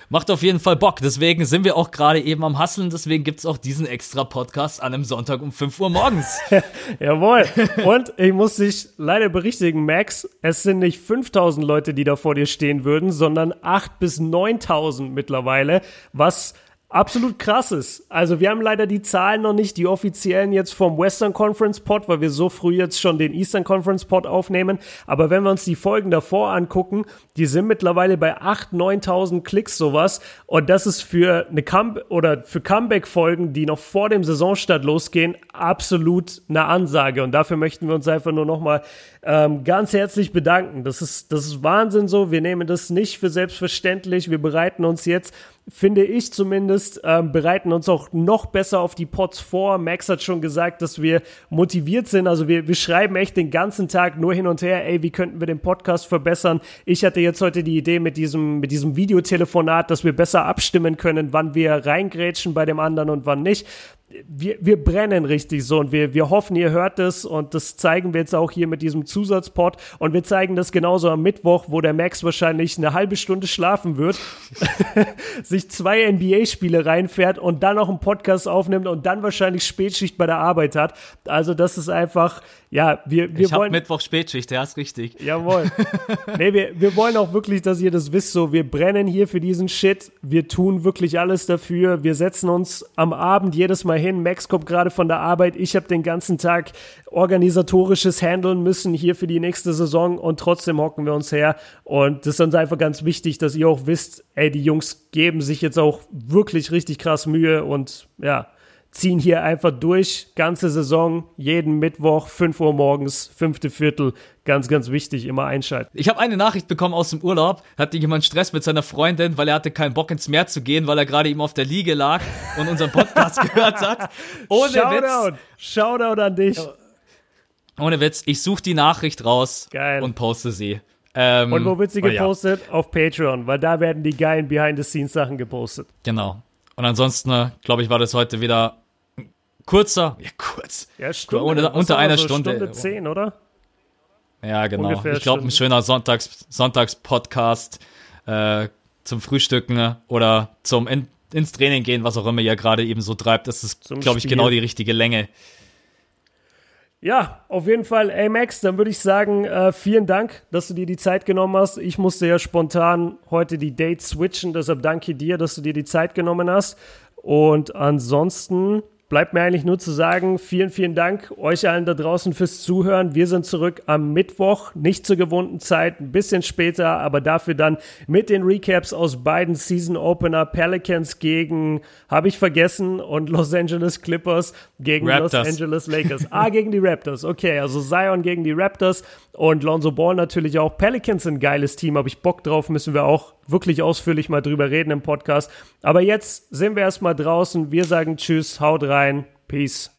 macht auf jeden Fall Bock. Deswegen sind wir auch gerade eben am Hasseln. Deswegen gibt es auch diesen extra Podcast an einem Sonntag um 5 Uhr morgens. <laughs>
Jawohl. Und ich muss dich leider berichtigen, Max, es sind nicht 5000 Leute, die da vor dir stehen würden, sondern 8.000 bis 9000 mittlerweile, was absolut krass ist. Also wir haben leider die Zahlen noch nicht, die offiziellen jetzt vom Western Conference Pod, weil wir so früh jetzt schon den Eastern Conference Pod aufnehmen. Aber wenn wir uns die Folgen davor angucken, die sind mittlerweile bei 8.000, 9.000 Klicks sowas. Und das ist für eine Come oder für Comeback-Folgen, die noch vor dem Saisonstart losgehen, absolut eine Ansage. Und dafür möchten wir uns einfach nur nochmal ähm, ganz herzlich bedanken. Das ist, das ist Wahnsinn so. Wir nehmen das nicht für selbstverständlich. Wir bereiten uns jetzt finde ich zumindest, ähm, bereiten uns auch noch besser auf die Pots vor. Max hat schon gesagt, dass wir motiviert sind. Also wir, wir schreiben echt den ganzen Tag nur hin und her, ey, wie könnten wir den Podcast verbessern? Ich hatte jetzt heute die Idee mit diesem, mit diesem Videotelefonat, dass wir besser abstimmen können, wann wir reingrätschen bei dem anderen und wann nicht wir, wir brennen richtig so und wir, wir hoffen, ihr hört es und das zeigen wir jetzt auch hier mit diesem Zusatzpod und wir zeigen das genauso am Mittwoch, wo der Max wahrscheinlich eine halbe Stunde schlafen wird, <laughs> sich zwei NBA-Spiele reinfährt und dann noch einen Podcast aufnimmt und dann wahrscheinlich Spätschicht bei der Arbeit hat. Also das ist einfach, ja, wir, wir
ich
wollen.
Mittwoch Spätschicht, ja, ist richtig.
Jawohl. <laughs> nee, wir, wir wollen auch wirklich, dass ihr das wisst, so, wir brennen hier für diesen Shit. Wir tun wirklich alles dafür. Wir setzen uns am Abend jedes Mal hin. Max kommt gerade von der Arbeit. Ich habe den ganzen Tag organisatorisches handeln müssen hier für die nächste Saison und trotzdem hocken wir uns her. Und das ist uns einfach ganz wichtig, dass ihr auch wisst, ey, die Jungs geben sich jetzt auch wirklich richtig krass Mühe und ja, ziehen hier einfach durch, ganze Saison, jeden Mittwoch, 5 Uhr morgens, fünfte Viertel, ganz, ganz wichtig, immer einschalten.
Ich habe eine Nachricht bekommen aus dem Urlaub, hatte jemand Stress mit seiner Freundin, weil er hatte keinen Bock ins Meer zu gehen, weil er gerade eben auf der Liege lag und unseren Podcast <laughs> gehört hat.
Ohne Shoutout. Witz. Shoutout an dich.
Ohne Witz, ich suche die Nachricht raus
Geil.
und poste sie.
Ähm, und wo wird sie gepostet? Ja. Auf Patreon, weil da werden die geilen Behind-the-Scenes-Sachen gepostet.
Genau. Und ansonsten, äh, glaube ich, war das heute wieder kurzer, ja kurz,
ja, Stunde,
unter einer so Stunde.
Stunde zehn, oder?
Ja, genau. Ungefähr ich glaube, ein schöner Sonntags, Sonntagspodcast äh, zum Frühstücken oder zum in, ins Training gehen, was auch immer ihr gerade eben so treibt. Das ist, glaube ich, genau die richtige Länge.
Ja, auf jeden Fall, ey Max, dann würde ich sagen, äh, vielen Dank, dass du dir die Zeit genommen hast. Ich musste ja spontan heute die Dates switchen, deshalb danke dir, dass du dir die Zeit genommen hast. Und ansonsten bleibt mir eigentlich nur zu sagen, vielen, vielen Dank euch allen da draußen fürs Zuhören. Wir sind zurück am Mittwoch, nicht zur gewohnten Zeit, ein bisschen später, aber dafür dann mit den Recaps aus beiden Season Opener Pelicans gegen, habe ich vergessen, und Los Angeles Clippers gegen Raptors. Los Angeles Lakers. ah, gegen die Raptors. Okay, also Zion gegen die Raptors und Lonzo Ball natürlich auch. Pelicans sind ein geiles Team, habe ich Bock drauf, müssen wir auch wirklich ausführlich mal drüber reden im Podcast. Aber jetzt sind wir erstmal draußen. Wir sagen Tschüss, haut rein, Peace.